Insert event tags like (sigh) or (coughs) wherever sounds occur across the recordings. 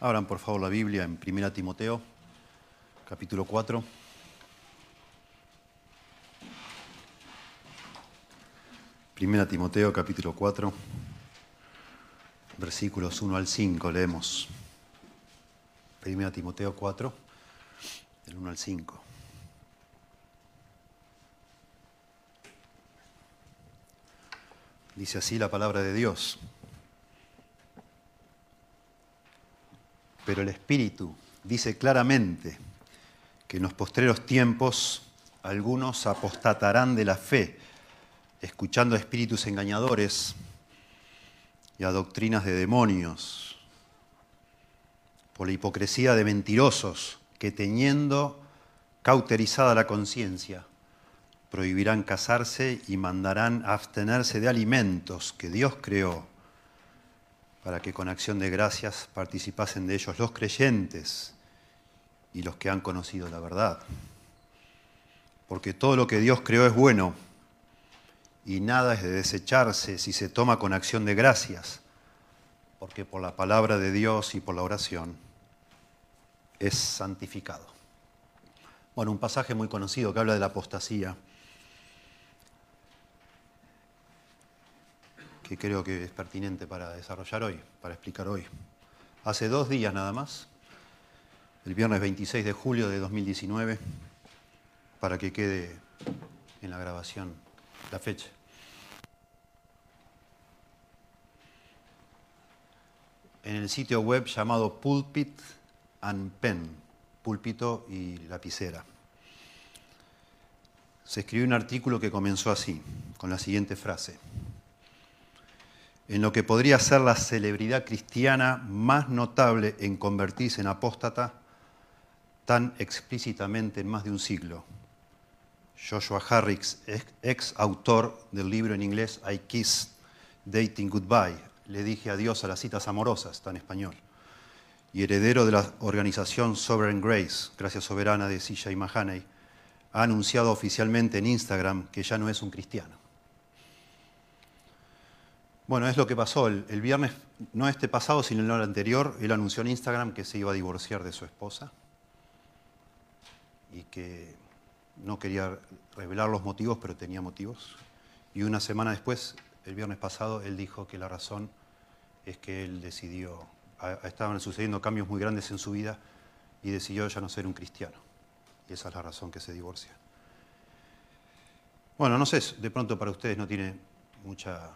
Abran por favor la Biblia en 1 Timoteo, capítulo 4. Primera Timoteo, capítulo 4, versículos 1 al 5, leemos. Primera Timoteo 4, del 1 al 5. Dice así la palabra de Dios. Pero el Espíritu dice claramente que en los postreros tiempos algunos apostatarán de la fe, escuchando a espíritus engañadores y a doctrinas de demonios, por la hipocresía de mentirosos que teniendo cauterizada la conciencia, prohibirán casarse y mandarán abstenerse de alimentos que Dios creó para que con acción de gracias participasen de ellos los creyentes y los que han conocido la verdad. Porque todo lo que Dios creó es bueno y nada es de desecharse si se toma con acción de gracias, porque por la palabra de Dios y por la oración es santificado. Bueno, un pasaje muy conocido que habla de la apostasía que creo que es pertinente para desarrollar hoy, para explicar hoy. Hace dos días nada más, el viernes 26 de julio de 2019, para que quede en la grabación la fecha. En el sitio web llamado Pulpit and Pen, púlpito y lapicera, se escribió un artículo que comenzó así, con la siguiente frase en lo que podría ser la celebridad cristiana más notable en convertirse en apóstata tan explícitamente en más de un siglo. Joshua Harris, ex autor del libro en inglés I Kissed Dating Goodbye, le dije adiós a las citas amorosas, está en español, y heredero de la organización Sovereign Grace, Gracia Soberana de Silla y Mahaney, ha anunciado oficialmente en Instagram que ya no es un cristiano. Bueno, es lo que pasó. El, viernes, no este pasado, sino el anterior, él anunció en Instagram que se iba a divorciar de su esposa y que no quería revelar los motivos, pero tenía motivos. Y una semana después, el viernes pasado, él dijo que la razón es que él decidió, estaban sucediendo cambios muy grandes en su vida y decidió ya no ser un cristiano. Y esa es la razón que se divorcia. Bueno, no sé, de pronto para ustedes no tiene mucha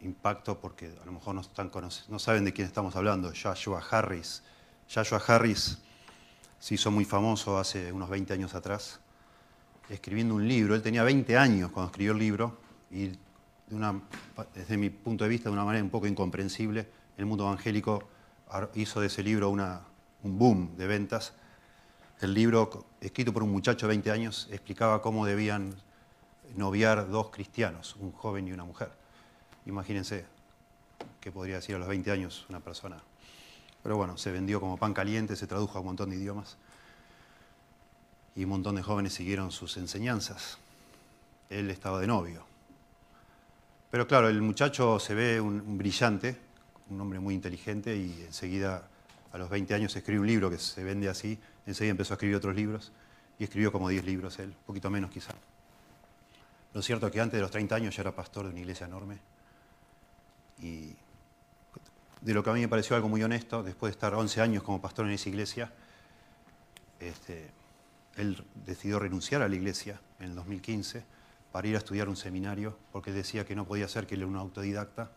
impacto porque a lo mejor no, están saben de quién estamos hablando, Joshua Harris. Joshua Harris se hizo muy famoso hace unos 20 años atrás, escribiendo un libro. Él tenía 20 años cuando escribió el libro y desde mi punto de vista, de una manera un poco incomprensible, el mundo evangélico hizo de ese libro un boom de ventas. El libro, escrito por un muchacho de 20 años, explicaba cómo debían noviar dos cristianos, un joven y una mujer. Imagínense qué podría decir a los 20 años una persona. Pero bueno, se vendió como pan caliente, se tradujo a un montón de idiomas y un montón de jóvenes siguieron sus enseñanzas. Él estaba de novio. Pero claro, el muchacho se ve un, brillante, un hombre muy inteligente y enseguida a los 20 años escribe un libro que se vende así, enseguida empezó a escribir otros libros y escribió como 10 libros él, un poquito menos quizá. Lo cierto es que antes de los 30 años ya era pastor de una iglesia enorme y de lo que a mí me pareció algo muy honesto, después de estar 11 años como pastor en esa iglesia, este, él decidió renunciar a la iglesia en el 2015 para ir a estudiar un seminario, porque decía que no podía ser que él era un autodidacta,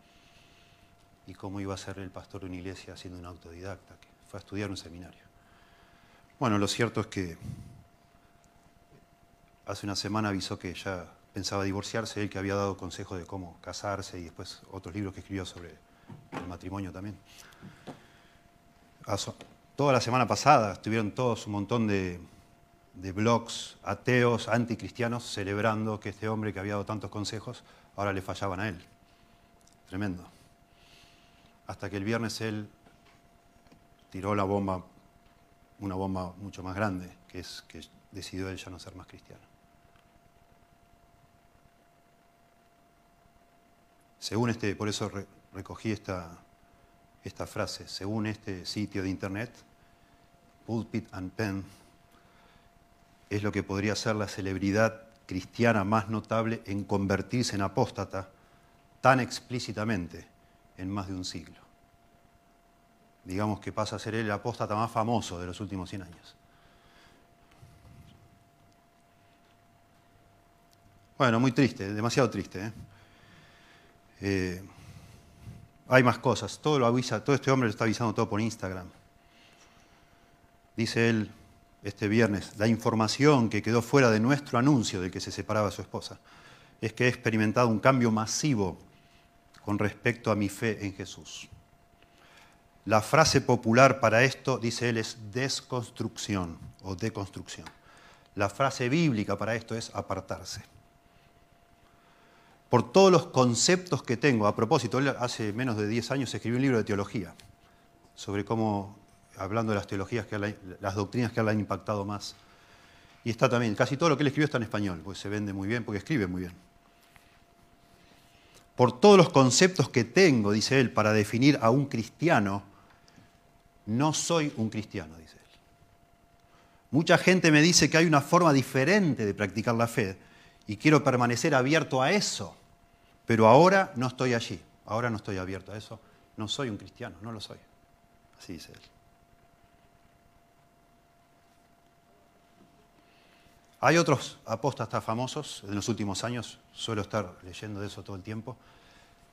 y cómo iba a ser el pastor de una iglesia siendo un autodidacta, que fue a estudiar un seminario. Bueno, lo cierto es que hace una semana avisó que ya pensaba divorciarse, él que había dado consejo de cómo casarse y después otros libros que escribió sobre el matrimonio también. Toda la semana pasada estuvieron todos un montón de, de blogs ateos, anticristianos, celebrando que este hombre que había dado tantos consejos, ahora le fallaban a él. Tremendo. Hasta que el viernes él tiró la bomba, una bomba mucho más grande, que es que decidió él ya no ser más cristiano. Según este, por eso recogí esta, esta frase, según este sitio de internet, Pulpit and Pen, es lo que podría ser la celebridad cristiana más notable en convertirse en apóstata tan explícitamente en más de un siglo. Digamos que pasa a ser el apóstata más famoso de los últimos 100 años. Bueno, muy triste, demasiado triste. ¿eh? Eh, hay más cosas, todo lo avisa, todo este hombre lo está avisando todo por Instagram. Dice él este viernes, la información que quedó fuera de nuestro anuncio de que se separaba su esposa es que he experimentado un cambio masivo con respecto a mi fe en Jesús. La frase popular para esto, dice él, es desconstrucción o deconstrucción. La frase bíblica para esto es apartarse por todos los conceptos que tengo. A propósito, él hace menos de 10 años escribió un libro de teología sobre cómo, hablando de las teologías, que las doctrinas que le han impactado más. Y está también, casi todo lo que él escribió está en español, pues se vende muy bien, porque escribe muy bien. Por todos los conceptos que tengo, dice él, para definir a un cristiano, no soy un cristiano, dice él. Mucha gente me dice que hay una forma diferente de practicar la fe, y quiero permanecer abierto a eso. Pero ahora no estoy allí, ahora no estoy abierto a eso. No soy un cristiano, no lo soy. Así dice él. Hay otros apóstatas famosos en los últimos años, suelo estar leyendo de eso todo el tiempo,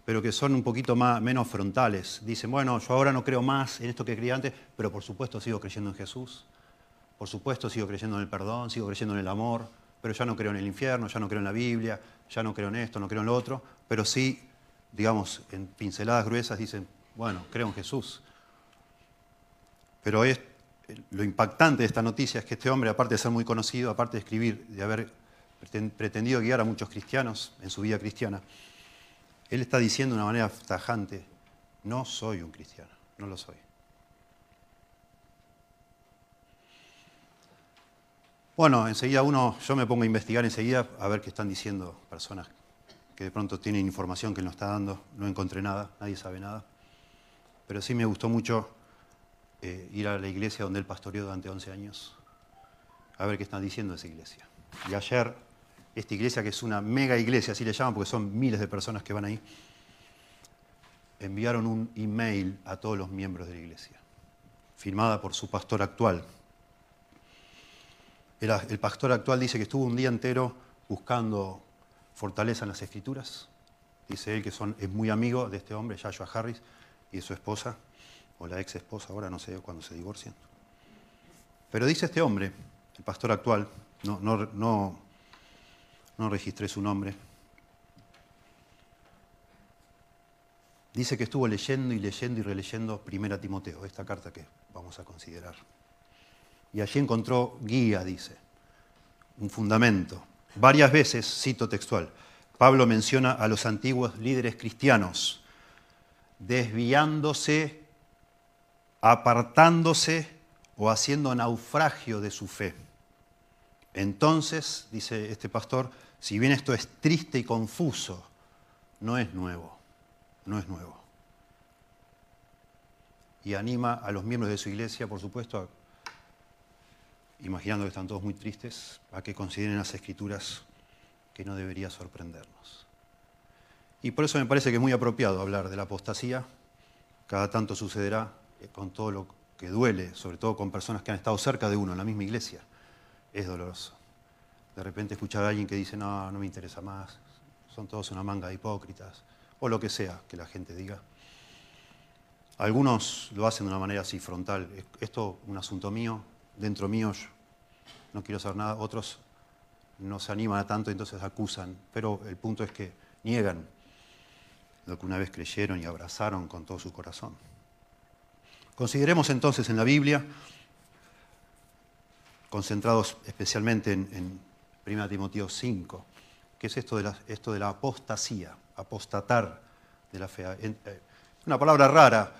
pero que son un poquito más, menos frontales. Dicen, bueno, yo ahora no creo más en esto que creía antes, pero por supuesto sigo creyendo en Jesús, por supuesto sigo creyendo en el perdón, sigo creyendo en el amor, pero ya no creo en el infierno, ya no creo en la Biblia, ya no creo en esto, no creo en lo otro, pero sí, digamos, en pinceladas gruesas dicen, bueno, creo en Jesús. Pero lo impactante de esta noticia es que este hombre, aparte de ser muy conocido, aparte de escribir, de haber pretendido guiar a muchos cristianos en su vida cristiana, él está diciendo de una manera tajante, no soy un cristiano, no lo soy. Bueno, enseguida uno, yo me pongo a investigar enseguida a ver qué están diciendo personas que de pronto tienen información que no está dando. No encontré nada, nadie sabe nada. Pero sí me gustó mucho eh, ir a la iglesia donde él pastoreó durante 11 años, a ver qué están diciendo esa iglesia. Y ayer, esta iglesia, que es una mega iglesia, así le llaman porque son miles de personas que van ahí, enviaron un email a todos los miembros de la iglesia, firmada por su pastor actual, el pastor actual dice que estuvo un día entero buscando fortaleza en las escrituras. Dice él que son, es muy amigo de este hombre, Joshua Harris, y de su esposa, o la ex esposa, ahora no sé cuándo se divorcian. Pero dice este hombre, el pastor actual, no, no, no, no registré su nombre, dice que estuvo leyendo y leyendo y releyendo Primera Timoteo, esta carta que vamos a considerar y allí encontró guía, dice, un fundamento. Varias veces, cito textual, Pablo menciona a los antiguos líderes cristianos desviándose, apartándose o haciendo naufragio de su fe. Entonces, dice este pastor, si bien esto es triste y confuso, no es nuevo, no es nuevo. Y anima a los miembros de su iglesia, por supuesto, a imaginando que están todos muy tristes, a que consideren las escrituras que no debería sorprendernos. Y por eso me parece que es muy apropiado hablar de la apostasía. Cada tanto sucederá eh, con todo lo que duele, sobre todo con personas que han estado cerca de uno en la misma iglesia. Es doloroso. De repente escuchar a alguien que dice, no, no me interesa más, son todos una manga de hipócritas, o lo que sea que la gente diga. Algunos lo hacen de una manera así frontal. Esto es un asunto mío, dentro mío no quiero saber nada, otros no se animan a tanto, entonces acusan, pero el punto es que niegan lo que una vez creyeron y abrazaron con todo su corazón. Consideremos entonces en la Biblia, concentrados especialmente en, 1 Timoteo 5, que es esto de, la, esto de la apostasía, apostatar de la fe. Eh, una palabra rara,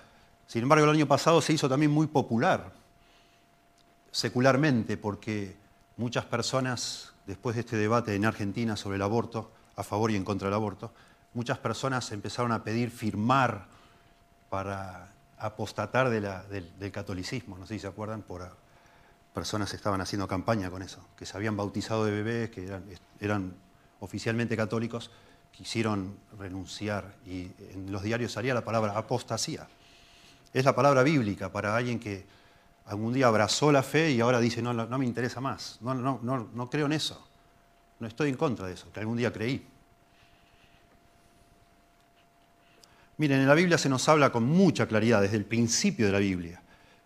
sin embargo el año pasado se hizo también muy popular secularmente, porque muchas personas, después de este debate en Argentina sobre el aborto, a favor y en contra del aborto, muchas personas empezaron a pedir firmar para apostatar del, catolicismo. No sé si se acuerdan, por personas estaban haciendo campaña con eso, que se habían bautizado de bebés, que eran, oficialmente católicos, quisieron renunciar y en los diarios salía la palabra apostasía. Es la palabra bíblica para alguien que algún día abrazó la fe y ahora dice, no, no, me interesa más, no, no, no, no creo en eso, no estoy en contra de eso, que algún día creí. Miren, en la Biblia se nos habla con mucha claridad desde el principio de la Biblia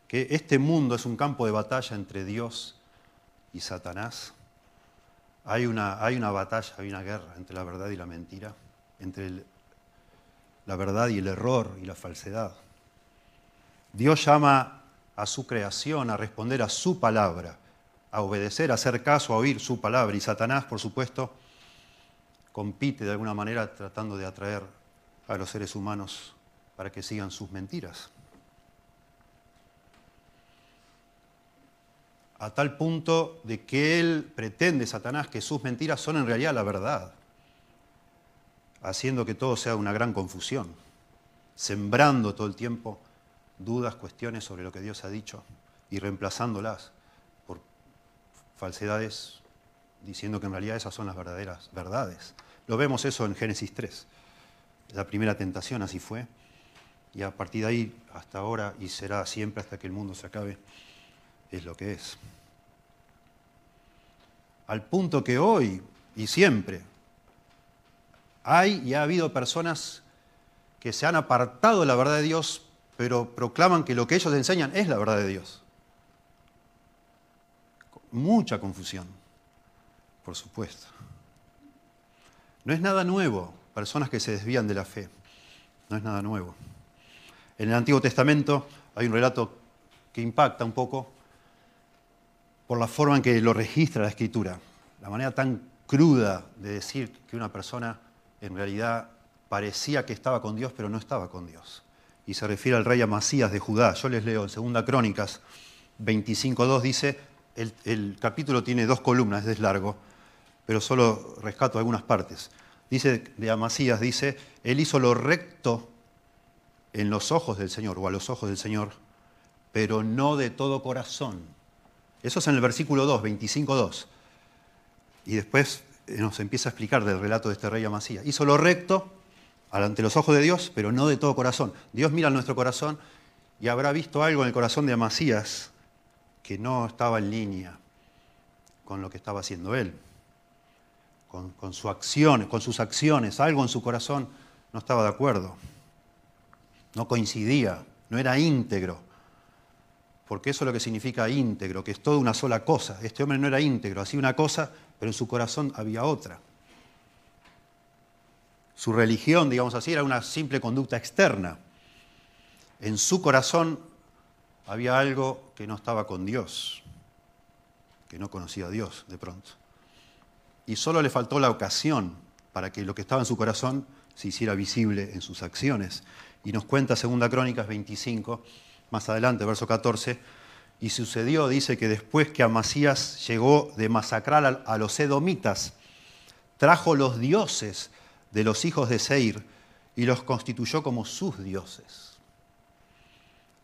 que este mundo es un campo de batalla entre Dios y Satanás. Hay una, hay una batalla, hay una guerra entre la verdad y la mentira, entre la verdad y el error y la falsedad. Dios llama a su creación a responder a su palabra, a obedecer, a hacer caso, a oír su palabra. Y Satanás, por supuesto, compite de alguna manera tratando de atraer a los seres humanos para que sigan sus mentiras. A tal punto de que él pretende, Satanás, que sus mentiras son en realidad la verdad, haciendo que todo sea una gran confusión, sembrando todo el tiempo dudas, cuestiones sobre lo que Dios ha dicho y reemplazándolas por falsedades, diciendo que en realidad esas son las verdaderas verdades. Lo vemos eso en Génesis 3. La primera tentación así fue. Y a partir de ahí, hasta ahora, y será siempre hasta que el mundo se acabe, es lo que es. Al punto que hoy y siempre hay y ha habido personas que se han apartado de la verdad de Dios, pero proclaman que lo que ellos enseñan es la verdad de Dios. Mucha confusión, por supuesto. No es nada nuevo personas que se desvían de la fe. No es nada nuevo. En el Antiguo Testamento hay un relato que impacta un poco por la forma en que lo registra la Escritura. La manera tan cruda de decir que una persona en realidad parecía que estaba con Dios, pero no estaba con Dios. Y se refiere al rey Amasías de Judá. Yo les leo en Segunda Crónicas 25.2, dice, el, el capítulo tiene dos columnas, es largo, pero solo rescato algunas partes dice de Amasías, dice, él hizo lo recto en los ojos del Señor, o a los ojos del Señor, pero no de todo corazón. Eso es en el versículo 2, 25, 2. Y después eh, nos empieza a explicar del relato de este rey Amasías. Hizo lo recto ante los ojos de Dios, pero no de todo corazón. Dios mira nuestro corazón y habrá visto algo en el corazón de Amasías que no estaba en línea con lo que estaba haciendo él con, su acción, con sus acciones, algo en su corazón no estaba de acuerdo, no coincidía, no era íntegro. Porque eso es lo que significa íntegro, que es toda una sola cosa. Este hombre no era íntegro, hacía una cosa, pero en su corazón había otra. Su religión, digamos así, era una simple conducta externa. En su corazón había algo que no estaba con Dios, que no conocía a Dios de pronto y solo le faltó la ocasión para que lo que estaba en su corazón se hiciera visible en sus acciones. Y nos cuenta Segunda Crónicas 25, más adelante, verso 14, y sucedió, dice, que después que Amasías llegó de masacrar a los edomitas, trajo los dioses de los hijos de Seir y los constituyó como sus dioses.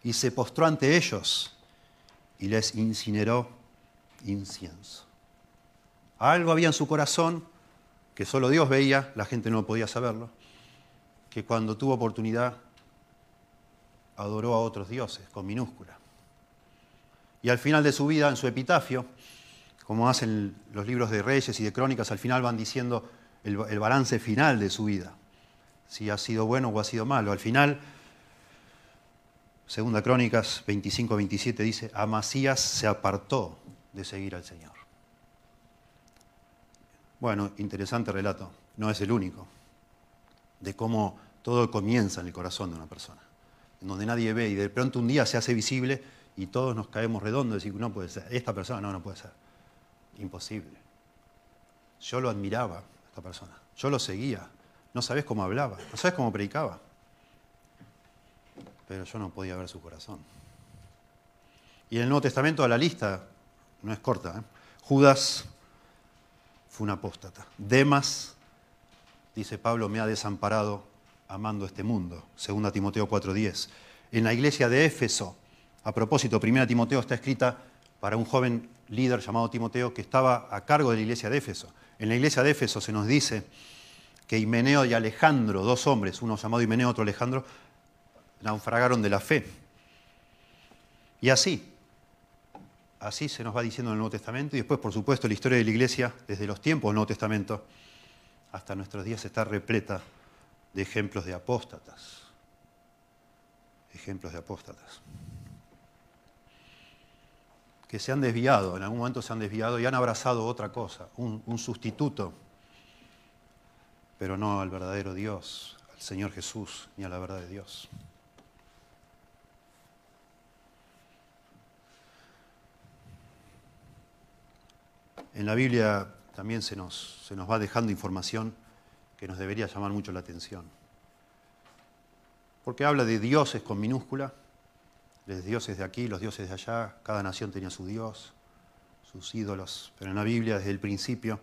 Y se postró ante ellos y les incineró incienso. Algo había en su corazón que solo Dios veía, la gente no podía saberlo, que cuando tuvo oportunidad adoró a otros dioses con minúscula. Y al final de su vida, en su epitafio, como hacen los libros de reyes y de crónicas, al final van diciendo el, balance final de su vida, si ha sido bueno o ha sido malo. Al final, segunda crónicas 25-27 dice, Amasías se apartó de seguir al Señor. Bueno, interesante relato, no es el único, de cómo todo comienza en el corazón de una persona, en donde nadie ve y de pronto un día se hace visible y todos nos caemos redondos y decimos, no puede ser, esta persona no, no puede ser, imposible. Yo lo admiraba, persona, yo lo seguía, no sabes cómo hablaba, no sabes cómo predicaba, pero yo no podía ver su corazón. Y en el Nuevo Testamento la lista no es corta. ¿eh? Judas fue un apóstata. Demas, dice Pablo, me ha desamparado amando este mundo. 2 Timoteo 4:10. en la iglesia de Éfeso. A propósito, Primera Timoteo está escrita para un joven líder llamado Timoteo que estaba a cargo de la iglesia de Éfeso. En la iglesia de Éfeso se nos dice que Himeneo y Alejandro, dos hombres, uno llamado Himeneo, otro Alejandro, naufragaron de la fe. Y así, así se nos va diciendo en el Nuevo Testamento y después, por supuesto, la historia de la iglesia, desde los tiempos del Nuevo Testamento hasta nuestros días, está repleta de ejemplos de apóstatas. Ejemplos de apóstatas. Que se han desviado, en algún momento se han desviado y han abrazado otra cosa, un, sustituto, pero no al verdadero Dios, al Señor Jesús, ni a la verdad de Dios. En la Biblia también se nos, se nos va dejando información que nos debería llamar mucho la atención. Porque habla de dioses con minúscula, los dioses de aquí, los dioses de allá, cada nación tenía su dios, sus ídolos, pero en la Biblia desde el principio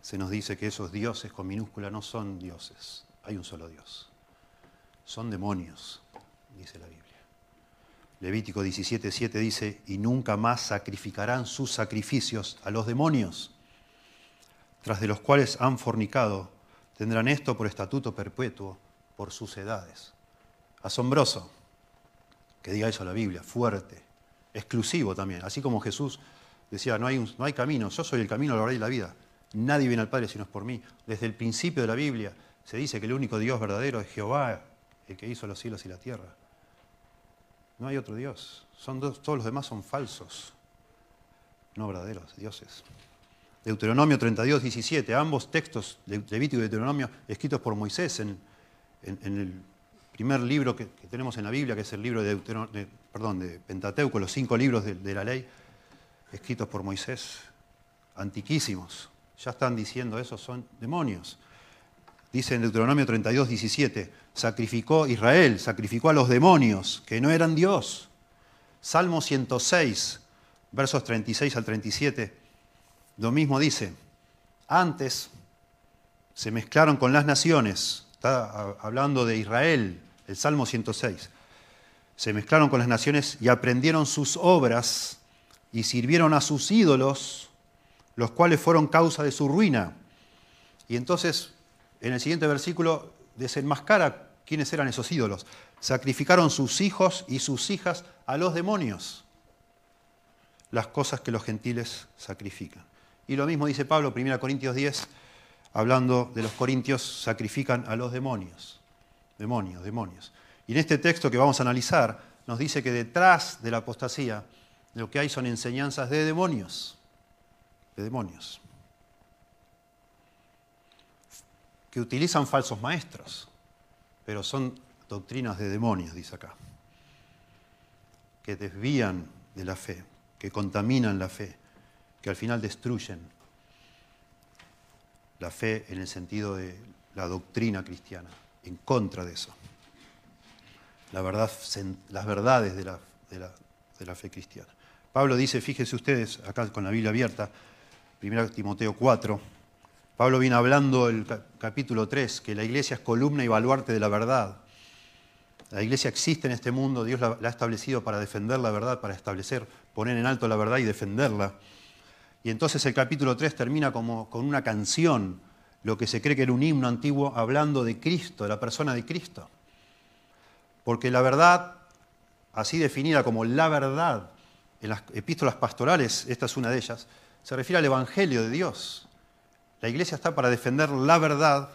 se nos dice que esos dioses con minúscula no son dioses, hay un solo Dios, son demonios, dice la Biblia. Levítico 17:7 dice, y nunca más sacrificarán sus sacrificios a los demonios, tras de los cuales han fornicado, tendrán esto por estatuto perpetuo por sus edades. Asombroso que diga eso la Biblia, fuerte, exclusivo también, así como Jesús decía, no hay, no hay camino, yo soy el camino, la verdad y la vida, nadie viene al Padre si no es por mí. Desde el principio de la Biblia se dice que el único Dios verdadero es Jehová, el que hizo los cielos y la tierra. No hay otro Dios. Son todos los demás son falsos, no verdaderos dioses. Deuteronomio 32, 17, ambos textos, Levítico y Deuteronomio, escritos por Moisés en, el primer libro que, tenemos en la Biblia, que es el libro de, Pentateuco, los cinco libros de, de la ley, escritos por Moisés, antiquísimos. Ya están diciendo eso, son demonios. Dice en Deuteronomio 32, 17, sacrificó Israel, sacrificó a los demonios, que no eran Dios. Salmo 106, versos 36 al 37, lo mismo dice, antes se mezclaron con las naciones, está hablando de Israel, el Salmo 106, se mezclaron con las naciones y aprendieron sus obras y sirvieron a sus ídolos, los cuales fueron causa de su ruina. Y entonces en el siguiente versículo desenmascara quiénes eran esos ídolos. Sacrificaron sus hijos y sus hijas a los demonios, las cosas que los gentiles sacrifican. Y lo mismo dice Pablo, 1 Corintios 10, hablando de los corintios, sacrifican a los demonios. Demonios, demonios. Y en este texto que vamos a analizar, nos dice que detrás de la apostasía lo que hay son enseñanzas de demonios. De demonios. que utilizan falsos maestros, pero son doctrinas de demonios, dice acá, que desvían de la fe, que contaminan la fe, que al final destruyen la fe en el sentido de la doctrina cristiana, en contra de eso. La las verdades de la, de la fe cristiana. Pablo dice, fíjense ustedes, acá con la Biblia abierta, 1 Timoteo 4, Pablo viene hablando el capítulo 3, que la iglesia es columna y baluarte de la verdad. La iglesia existe en este mundo, Dios la, ha establecido para defender la verdad, para establecer, poner en alto la verdad y defenderla. Y entonces el capítulo 3 termina como con una canción, lo que se cree que era un himno antiguo, hablando de Cristo, de la persona de Cristo. Porque la verdad, así definida como la verdad, en las epístolas pastorales, esta es una de ellas, se refiere al Evangelio de Dios. La iglesia está para defender la verdad,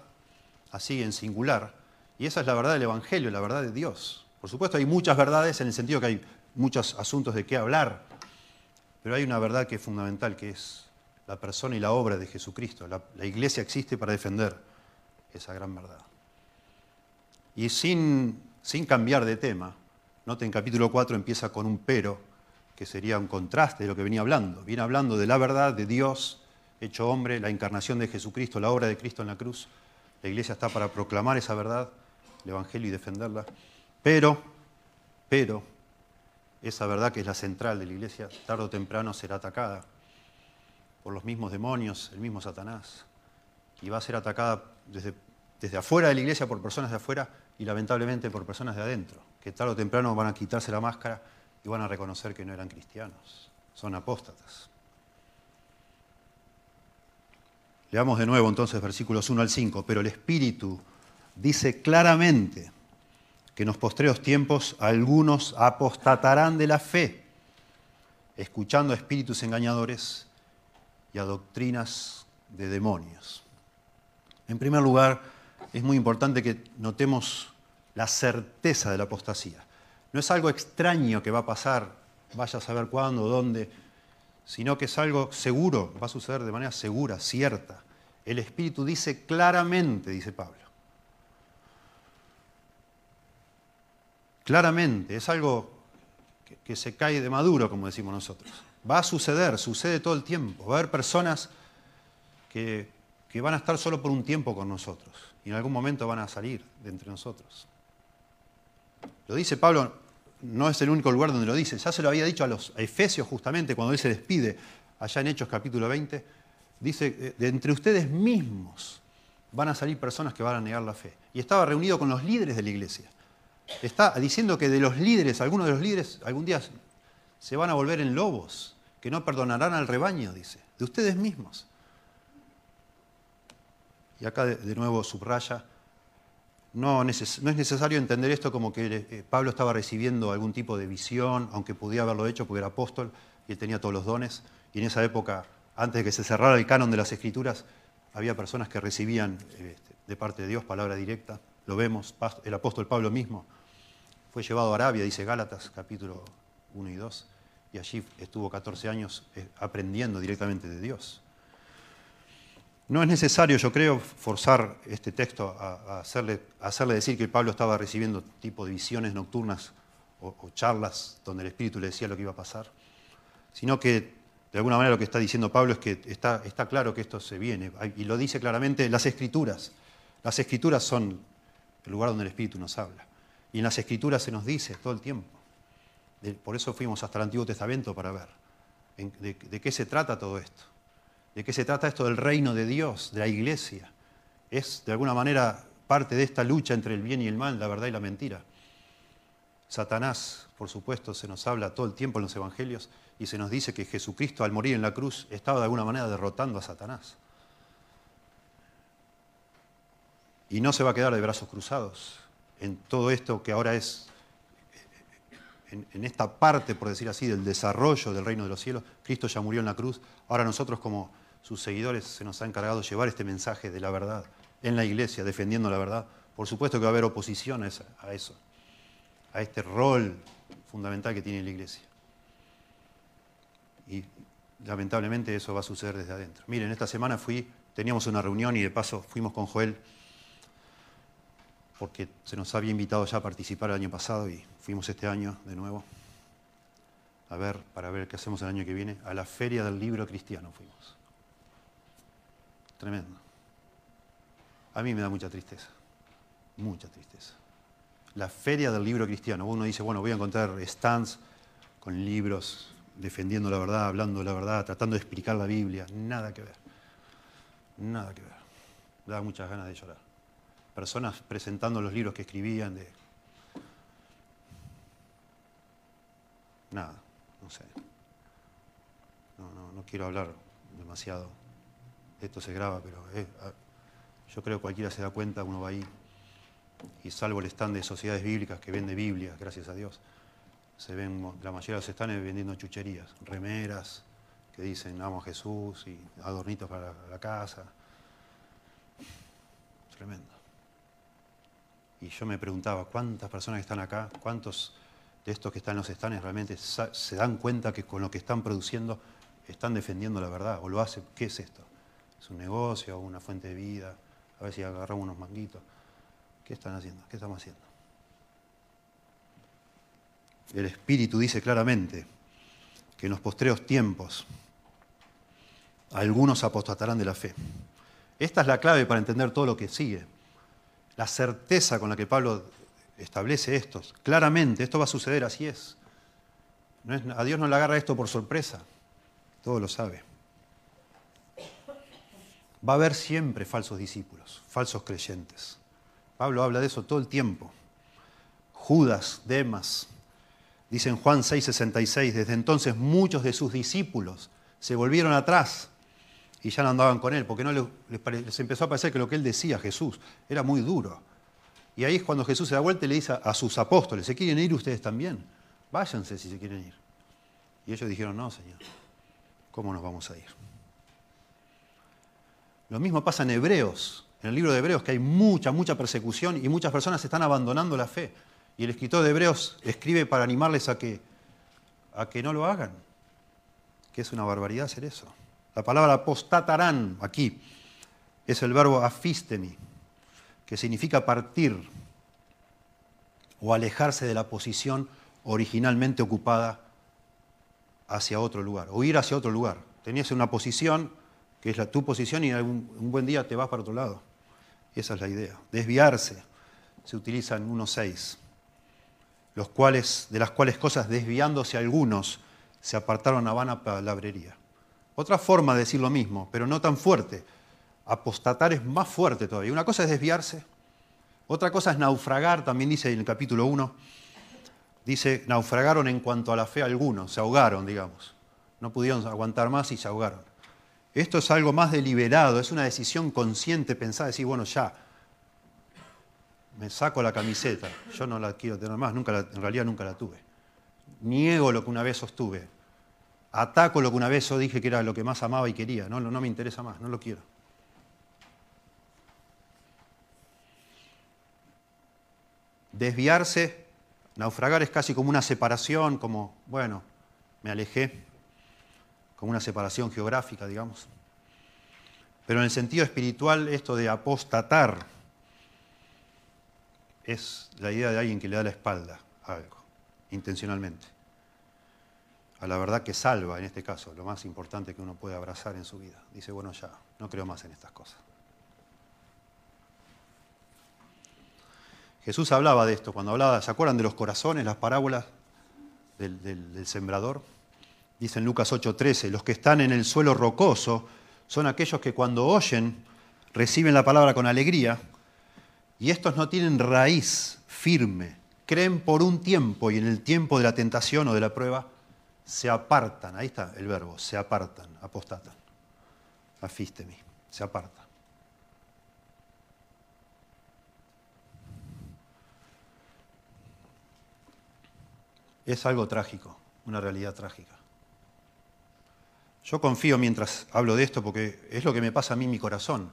así en singular, y esa es la verdad del Evangelio, la verdad de Dios. Por supuesto hay muchas verdades en el sentido que hay muchos asuntos de qué hablar, pero hay una verdad que es fundamental, que es la persona y la obra de Jesucristo. La, iglesia existe para defender esa gran verdad. Y sin, sin cambiar de tema, noten capítulo 4 empieza con un pero, que sería un contraste de lo que venía hablando. Viene hablando de la verdad de Dios, hecho hombre, la encarnación de Jesucristo, la obra de Cristo en la cruz. La iglesia está para proclamar esa verdad, el Evangelio y defenderla. Pero, pero, esa verdad que es la central de la iglesia, tarde o temprano será atacada por los mismos demonios, el mismo Satanás. Y va a ser atacada desde, desde afuera de la iglesia por personas de afuera y lamentablemente por personas de adentro, que tarde o temprano van a quitarse la máscara y van a reconocer que no eran cristianos, son apóstatas. Leamos de nuevo entonces versículos 1 al 5, pero el Espíritu dice claramente que en los postreros tiempos algunos apostatarán de la fe, escuchando a espíritus engañadores y a doctrinas de demonios. En primer lugar, es muy importante que notemos la certeza de la apostasía. No es algo extraño que va a pasar, vaya a saber cuándo, dónde, sino que es algo seguro, va a suceder de manera segura, cierta. El Espíritu dice claramente, dice Pablo. Claramente, es algo que, se cae de maduro, como decimos nosotros. Va a suceder, sucede todo el tiempo. Va a haber personas que, que van a estar solo por un tiempo con nosotros y en algún momento van a salir de entre nosotros. Lo dice Pablo, no es el único lugar donde lo dice, ya se lo había dicho a los Efesios justamente cuando él se despide, allá en Hechos capítulo 20, dice, eh, de entre ustedes mismos van a salir personas que van a negar la fe. Y estaba reunido con los líderes de la iglesia. Está diciendo que de los líderes, algunos de los líderes algún día se van a volver en lobos, que no perdonarán al rebaño, dice, de ustedes mismos. Y acá de nuevo subraya, no, no, es necesario entender esto como que eh, Pablo estaba recibiendo algún tipo de visión, aunque podía haberlo hecho porque era apóstol y él tenía todos los dones. Y en esa época, antes de que se cerrara el canon de las escrituras, había personas que recibían este, de parte de Dios palabra directa. Lo vemos, el apóstol Pablo mismo fue llevado a Arabia, dice Gálatas, capítulo 1 y 2, y allí estuvo 14 años eh, aprendiendo directamente de Dios. No es necesario, yo creo, forzar este texto a, hacerle, decir que Pablo estaba recibiendo tipo de visiones nocturnas o, charlas donde el Espíritu le decía lo que iba a pasar, sino que de alguna manera lo que está diciendo Pablo es que está, está claro que esto se viene, y lo dice claramente las Escrituras. Las Escrituras son el lugar donde el Espíritu nos habla. Y en las Escrituras se nos dice todo el tiempo. Por eso fuimos hasta el Antiguo Testamento para ver de, qué se trata todo esto. ¿De qué se trata esto del reino de Dios, de la iglesia? Es de alguna manera parte de esta lucha entre el bien y el mal, la verdad y la mentira. Satanás, por supuesto, se nos habla todo el tiempo en los evangelios y se nos dice que Jesucristo al morir en la cruz estaba de alguna manera derrotando a Satanás. Y no se va a quedar de brazos cruzados en todo esto que ahora es, en, esta parte, por decir así, del desarrollo del reino de los cielos. Cristo ya murió en la cruz. Ahora nosotros como sus seguidores se nos ha encargado llevar este mensaje de la verdad en la iglesia, defendiendo la verdad. Por supuesto que va a haber oposición a eso, a este rol fundamental que tiene la iglesia. Y lamentablemente eso va a suceder desde adentro. Miren, esta semana fui, teníamos una reunión y de paso fuimos con Joel porque se nos había invitado ya a participar el año pasado y fuimos este año de nuevo a ver, para ver qué hacemos el año que viene, a la Feria del Libro Cristiano fuimos. Tremendo. A mí me da mucha tristeza, mucha tristeza. La Feria del Libro Cristiano. Uno dice, bueno, voy a encontrar stands con libros defendiendo la verdad, hablando la verdad, tratando de explicar la Biblia. Nada que ver. Nada que ver. Da muchas ganas de llorar personas presentando los libros que escribían de... Nada, no sé. No, no, quiero hablar demasiado. Esto se graba, pero ah, yo creo que cualquiera se da cuenta, uno va ahí y salvo el stand de sociedades bíblicas que vende Biblias, gracias a Dios, se ven, la mayoría de los stands vendiendo chucherías, remeras que dicen amo a Jesús y adornitos para la casa. Tremendo. Y yo me preguntaba, ¿cuántas personas que están acá, cuántos de estos que están en los estanes realmente se dan cuenta que con lo que están produciendo están defendiendo la verdad? ¿O lo hacen? ¿Qué es esto? ¿Es un negocio una fuente de vida? A ver si agarramos unos manguitos. ¿Qué están haciendo? ¿Qué estamos haciendo? El Espíritu dice claramente que en los postreros tiempos algunos apostatarán de la fe. Esta es la clave para entender todo lo que sigue la certeza con la que Pablo establece esto. Claramente, esto va a suceder, así es. a Dios no le agarra esto por sorpresa, todo lo sabe. Va a haber siempre falsos discípulos, falsos creyentes. Pablo habla de eso todo el tiempo. Judas, Demas. Dice en Juan 6:66, desde entonces muchos de sus discípulos se volvieron atrás y ya no andaban con él, porque no les, empezó a parecer que lo que él decía, Jesús, era muy duro. Y ahí es cuando Jesús se da vuelta y le dice a sus apóstoles, ¿se quieren ir ustedes también? Váyanse si se quieren ir. Y ellos dijeron, no, Señor, ¿cómo nos vamos a ir? Lo mismo pasa en Hebreos, en el libro de Hebreos, que hay mucha, mucha persecución y muchas personas están abandonando la fe. Y el escritor de Hebreos escribe para animarles a que, a que no lo hagan, que es una barbaridad hacer eso. La palabra apostatarán aquí es el verbo afistemi, que significa partir o alejarse de la posición originalmente ocupada hacia otro lugar, o ir hacia otro lugar. Tenías una posición que es la, tu posición y un, un buen día te vas para otro lado. Esa es la idea. Desviarse se utiliza en 1.6, los cuales, de las cuales cosas desviándose algunos se apartaron a vana palabrería. Otra forma de decir lo mismo, pero no tan fuerte. Apostatar es más fuerte todavía. Una cosa es desviarse, otra cosa es naufragar, también dice en el capítulo 1, dice, naufragaron en cuanto a la fe algunos, se ahogaron, digamos. No pudieron aguantar más y se ahogaron. Esto es algo más deliberado, es una decisión consciente, pensar, decir, bueno, ya, me saco la camiseta, yo no la quiero tener más, nunca en realidad nunca la tuve. Niego lo que una vez sostuve, ataco lo que una vez yo dije que era lo que más amaba y quería, no, no me interesa más, no lo quiero. Desviarse, naufragar es casi como una separación, como, bueno, me alejé, como una separación geográfica, digamos. Pero en el sentido espiritual, esto de apostatar es la idea de alguien que le da la espalda a algo, intencionalmente. A la verdad que salva, en este caso, lo más importante que uno puede abrazar en su vida. Dice, bueno, ya, no creo más en estas cosas. Jesús hablaba de esto, cuando hablaba, ¿se acuerdan de los corazones, las parábolas del, sembrador? Dice en Lucas 8:13, los que están en el suelo rocoso son aquellos que cuando oyen reciben la palabra con alegría y estos no tienen raíz firme, creen por un tiempo y en el tiempo de la tentación o de la prueba se apartan, ahí está el verbo, se apartan, apostatan, afístemi, se apartan. Es algo trágico, una realidad trágica. Yo confío mientras hablo de esto porque es lo que me pasa a mí en mi corazón.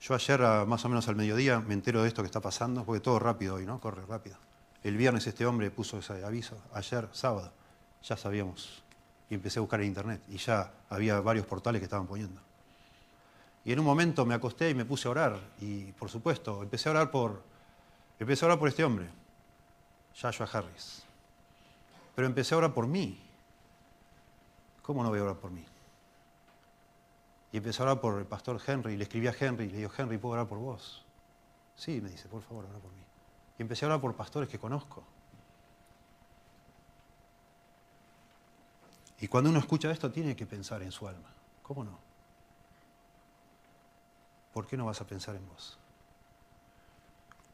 Yo ayer, más o menos al mediodía, me entero de esto que está pasando, porque todo rápido hoy, ¿no? Corre rápido. El viernes este hombre puso ese aviso, ayer, sábado, ya sabíamos. Y empecé a buscar en internet y ya había varios portales que estaban poniendo. Y en un momento me acosté y me puse a orar. Y por supuesto, empecé a orar por, empecé a orar por este hombre, Joshua Harris. Pero empecé a orar por mí. ¿Cómo no voy a orar por mí? Y empezó a orar por el pastor Henry, le escribí a Henry, y le digo, Henry, ¿puedo orar por vos? Sí, me dice, por favor, ora por mí. Y empecé a orar por pastores que conozco. Y cuando uno escucha esto, tiene que pensar en su alma. ¿Cómo no? ¿Por qué no vas a pensar en vos?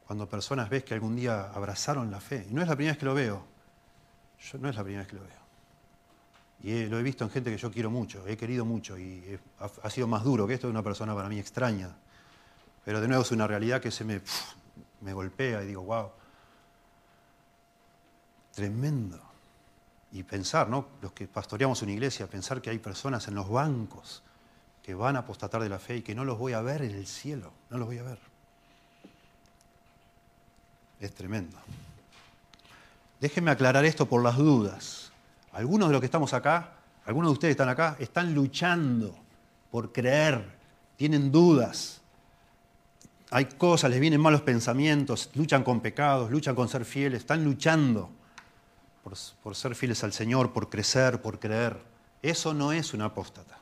Cuando personas ves que algún día abrazaron la fe, y no es la primera vez que lo veo, yo no es la primera vez que lo veo. Y lo he visto en gente que yo quiero mucho, he querido mucho y ha, sido más duro que esto de una persona para mí extraña. Pero de nuevo es una realidad que se me, me golpea y digo, wow, tremendo. Y pensar, ¿no? Los que pastoreamos una iglesia, pensar que hay personas en los bancos que van a apostatar de la fe y que no los voy a ver en el cielo, no los voy a ver. Es tremendo. Déjenme aclarar esto por las dudas. Algunos de los que estamos acá, algunos de ustedes están acá, están luchando por creer, tienen dudas. Hay cosas, les vienen malos pensamientos, luchan con pecados, luchan con ser fieles, están luchando por, ser fieles al Señor, por crecer, por creer. Eso no es una apóstata.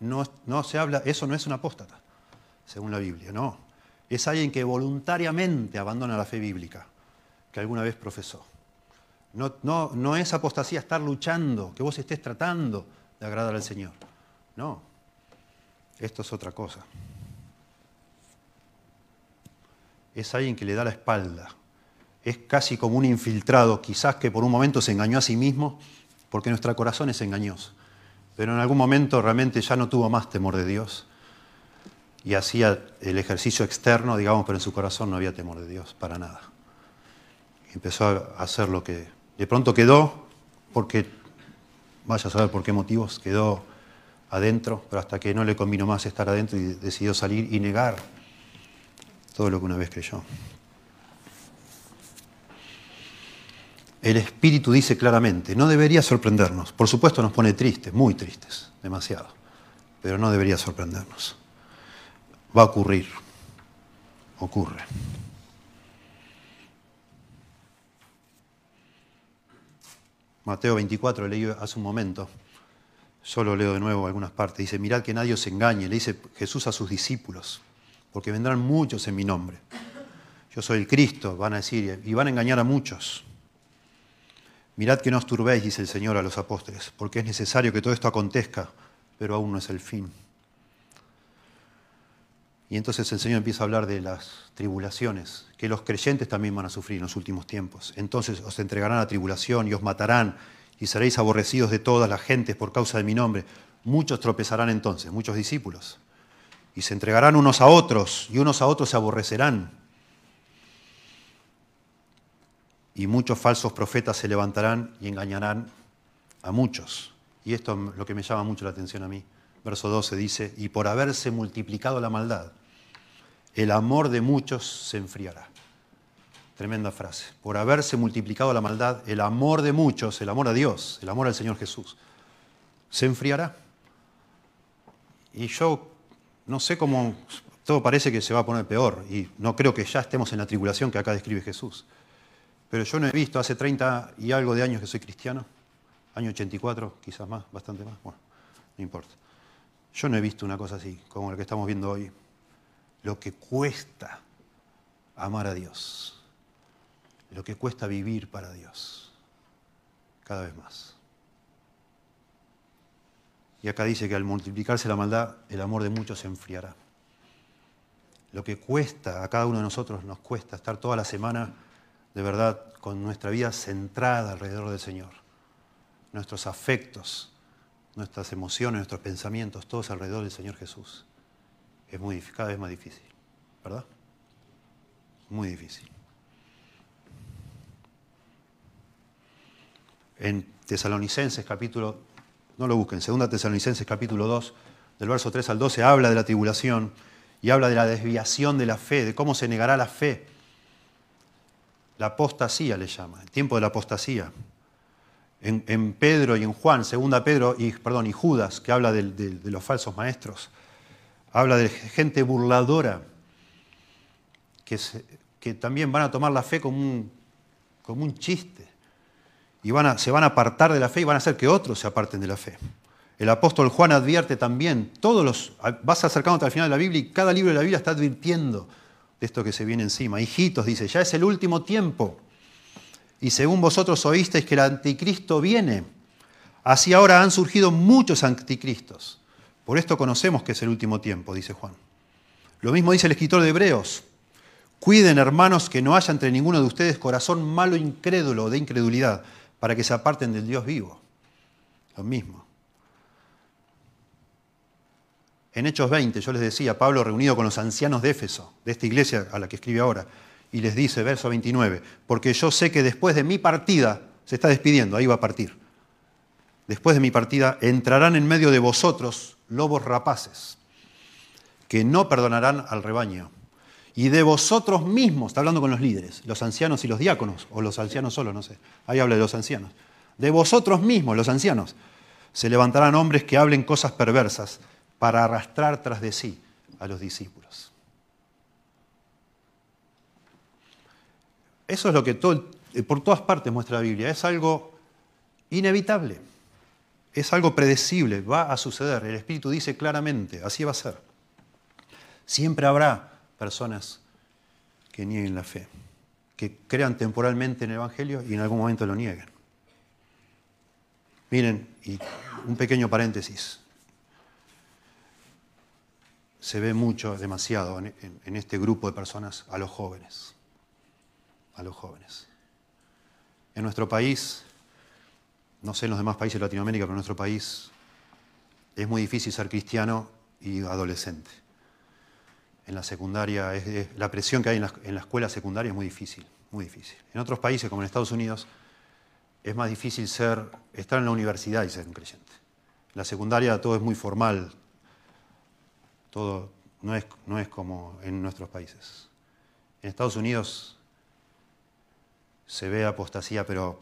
No, no se habla, eso no es una apóstata, según la Biblia, no. Es alguien que voluntariamente abandona la fe bíblica que alguna vez profesó. No, no, no es apostasía estar luchando, que vos estés tratando de agradar al Señor. No, esto es otra cosa. Es alguien que le da la espalda. Es casi como un infiltrado, quizás que por un momento se engañó a sí mismo, porque nuestro corazón es engañoso. Pero en algún momento realmente ya no tuvo más temor de Dios y hacía el ejercicio externo, digamos, pero en su corazón no había temor de Dios, para nada. empezó a hacer lo que de pronto quedó, porque, vaya a saber por qué motivos, quedó adentro, pero hasta que no le convino más estar adentro y decidió salir y negar todo lo que una vez creyó. El Espíritu dice claramente, no debería sorprendernos. Por supuesto nos pone tristes, muy tristes, demasiado, pero no debería sorprendernos va a ocurrir. Ocurre. Mateo 24, leí hace un momento, solo leo de nuevo algunas partes, dice, mirad que nadie os engañe, le dice Jesús a sus discípulos, porque vendrán muchos en mi nombre. Yo soy el Cristo, van a decir, y van a engañar a muchos. Mirad que no os turbéis, dice el Señor a los apóstoles, porque es necesario que todo esto acontezca, pero aún no es el fin. Y entonces el Señor empieza a hablar de las tribulaciones, que los creyentes también van a sufrir en los últimos tiempos. Entonces os entregarán a tribulación y os matarán y seréis aborrecidos de todas las gentes por causa de mi nombre. Muchos tropezarán entonces, muchos discípulos. Y se entregarán unos a otros y unos a otros se aborrecerán. Y muchos falsos profetas se levantarán y engañarán a muchos. Y esto es lo que me llama mucho la atención a mí verso 12 dice, y por haberse multiplicado la maldad, el amor de muchos se enfriará. Tremenda frase. Por haberse multiplicado la maldad, el amor de muchos, el amor a Dios, el amor al Señor Jesús, se enfriará. Y yo no sé cómo, todo parece que se va a poner peor, y no creo que ya estemos en la tribulación que acá describe Jesús. Pero yo no he visto, hace 30 y algo de años que soy cristiano, año 84, quizás más, bastante más, bueno, no importa. Yo no he visto una cosa así, como la que estamos viendo hoy. Lo que cuesta amar a Dios. Lo que cuesta vivir para Dios. Cada vez más. Y acá dice que al multiplicarse la maldad, el amor de muchos se enfriará. Lo que cuesta a cada uno de nosotros, nos cuesta estar toda la semana de verdad con nuestra vida centrada alrededor del Señor. Nuestros afectos, nuestras emociones, nuestros pensamientos, todos alrededor del Señor Jesús. Es muy, cada vez más difícil, ¿verdad? Muy difícil. En Tesalonicenses capítulo, no lo busquen, segunda Tesalonicenses capítulo 2, del verso 3 al 12, habla de la tribulación y habla de la desviación de la fe, de cómo se negará la fe. La apostasía le llama, el tiempo de la apostasía en, Pedro y en Juan, segunda Pedro y, perdón, y Judas, que habla de, los falsos maestros, habla de gente burladora, que, que, también van a tomar la fe como un, como un chiste, y van a, se van a apartar de la fe y van a hacer que otros se aparten de la fe. El apóstol Juan advierte también, todos los, vas acercándote al final de la Biblia y cada libro de la Biblia está advirtiendo de esto que se viene encima. Hijitos, dice, ya es el último tiempo. Y según vosotros oísteis que el anticristo viene, así ahora han surgido muchos anticristos. Por esto conocemos que es el último tiempo, dice Juan. Lo mismo dice el escritor de Hebreos. Cuiden, hermanos, que no haya entre ninguno de ustedes corazón malo, incrédulo, de incredulidad, para que se aparten del Dios vivo. Lo mismo. En Hechos 20, yo les decía, Pablo reunido con los ancianos de Éfeso, de esta iglesia a la que escribe ahora, y les dice, verso 29, porque yo sé que después de mi partida, se está despidiendo, ahí va a partir, después de mi partida entrarán en medio de vosotros lobos rapaces, que no perdonarán al rebaño. Y de vosotros mismos, está hablando con los líderes, los ancianos y los diáconos, o los ancianos solo, no sé, ahí habla de los ancianos. De vosotros mismos, los ancianos, se levantarán hombres que hablen cosas perversas para arrastrar tras de sí a los discípulos. Eso es lo que eh, por todas partes muestra la Biblia. Es algo inevitable. Es algo predecible. Va a suceder. El Espíritu dice claramente, así va a ser. Siempre habrá personas que nieguen la fe, que crean temporalmente en el Evangelio y en algún momento lo nieguen. Miren, y un pequeño paréntesis. Se ve mucho, demasiado, en este grupo de personas a los jóvenes a los jóvenes. En nuestro país, no sé en los demás países de Latinoamérica, pero en nuestro país es muy difícil ser cristiano y adolescente. En la secundaria, la presión que hay en la, en la escuela secundaria es muy difícil, muy difícil. En otros países, como en Estados Unidos, es más difícil ser, estar en la universidad y ser un creyente. En la secundaria todo es muy formal, todo no es, no es como en nuestros países. En Estados Unidos se ve apostasía, pero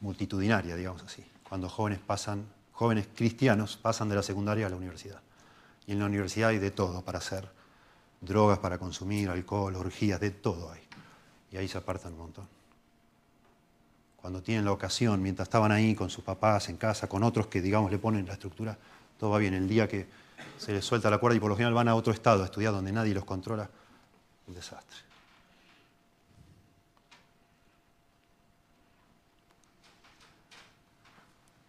multitudinaria, digamos así, cuando jóvenes pasan, jóvenes cristianos pasan de la secundaria a la universidad. Y en la universidad hay de todo para hacer, drogas para consumir, alcohol, orgías, de todo hay. Y ahí se apartan un montón. Cuando tienen la ocasión, mientras estaban ahí con sus papás en casa, con otros que, digamos, le ponen la estructura, todo va bien. El día que se les suelta la cuerda y por lo general van a otro estado a estudiar donde nadie los controla, un desastre.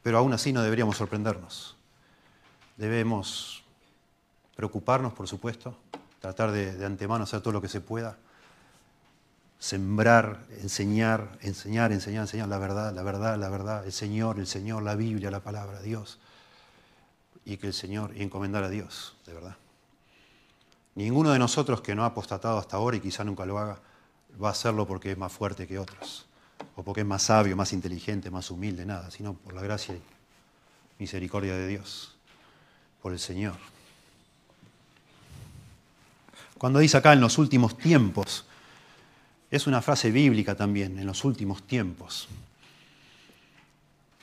Pero aún así no deberíamos sorprendernos. Debemos preocuparnos, por supuesto, tratar de, de antemano hacer todo lo que se pueda, sembrar, enseñar, enseñar, enseñar, enseñar la verdad, la verdad, la verdad, el Señor, el Señor, la Biblia, la palabra, Dios. Y que el Señor, y encomendar a Dios, de verdad. Ninguno de nosotros que no ha apostatado hasta ahora y quizá nunca lo haga, va a hacerlo porque es más fuerte que otros o porque es más sabio, más inteligente, más humilde, nada, sino por la gracia y misericordia de Dios, por el Señor. Cuando dice acá en los últimos tiempos, es una frase bíblica también, en los últimos tiempos.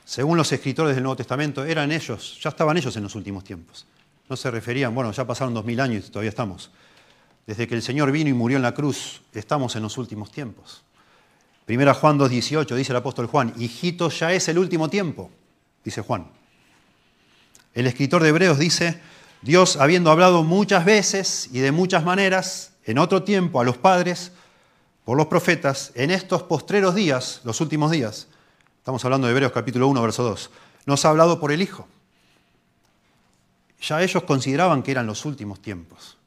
Según los escritores del Nuevo Testamento, eran ellos, ya estaban ellos en los últimos tiempos. No se referían, bueno, ya pasaron dos mil años y todavía estamos. Desde que el Señor vino y murió en la cruz, estamos en los últimos tiempos. Primera Juan 2.18 dice el apóstol Juan, hijito, ya es el último tiempo, dice Juan. El escritor de Hebreos dice, Dios habiendo hablado muchas veces y de muchas maneras, en otro tiempo a los padres, por los profetas, en estos postreros días, los últimos días, estamos hablando de Hebreos capítulo 1, verso 2, nos ha hablado por el Hijo. Ya ellos consideraban que eran los últimos tiempos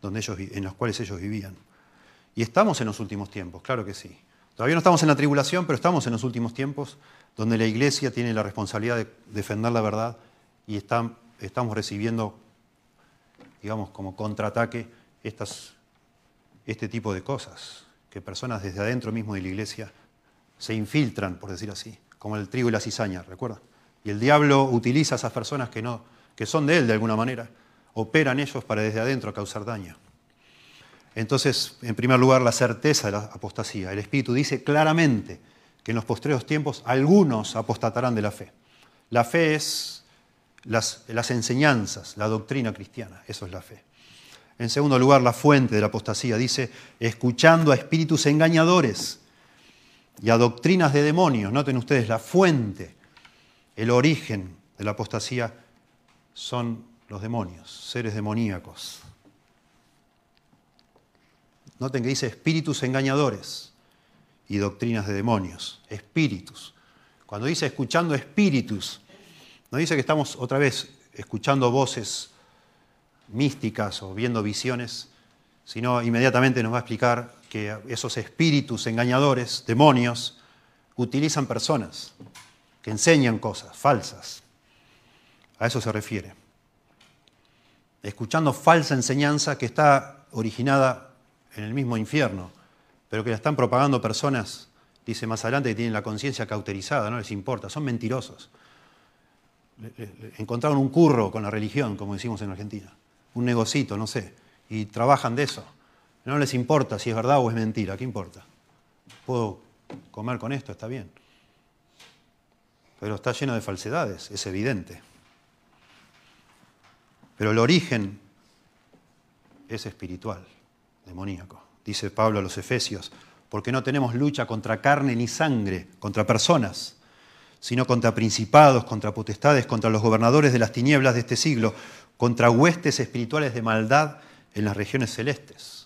donde ellos, en los cuales ellos vivían. Y estamos en los últimos tiempos, claro que sí. Todavía no estamos en la tribulación, pero estamos en los últimos tiempos donde la iglesia tiene la responsabilidad de defender la verdad y estamos recibiendo, digamos, como contraataque este tipo de cosas, que personas desde adentro mismo de la iglesia se infiltran, por decir así, como el trigo y la cizaña, ¿recuerda? Y el diablo utiliza a esas personas que, no, que son de él de alguna manera, operan ellos para desde adentro causar daño. Entonces, en primer lugar, la certeza de la apostasía. El Espíritu dice claramente que en los postreros tiempos algunos apostatarán de la fe. La fe es las, las, enseñanzas, la doctrina cristiana, eso es la fe. En segundo lugar, la fuente de la apostasía dice, escuchando a espíritus engañadores y a doctrinas de demonios. Noten ustedes, la fuente, el origen de la apostasía son los demonios, seres demoníacos. Noten que dice espíritus engañadores y doctrinas de demonios. Espíritus. Cuando dice escuchando espíritus, no dice que estamos otra vez escuchando voces místicas o viendo visiones, sino inmediatamente nos va a explicar que esos espíritus engañadores, demonios, utilizan personas que enseñan cosas falsas. A eso se refiere. Escuchando falsa enseñanza que está originada en el mismo infierno, pero que la están propagando personas, dice más adelante, que tienen la conciencia cauterizada, no les importa, son mentirosos. Encontraron un curro con la religión, como decimos en Argentina, un negocito, no sé, y trabajan de eso. No les importa si es verdad o es mentira, ¿qué importa? Puedo comer con esto, está bien. Pero está lleno de falsedades, es evidente. Pero el origen es espiritual demoníaco. Dice Pablo a los Efesios, porque no tenemos lucha contra carne ni sangre, contra personas, sino contra principados, contra potestades, contra los gobernadores de las tinieblas de este siglo, contra huestes espirituales de maldad en las regiones celestes.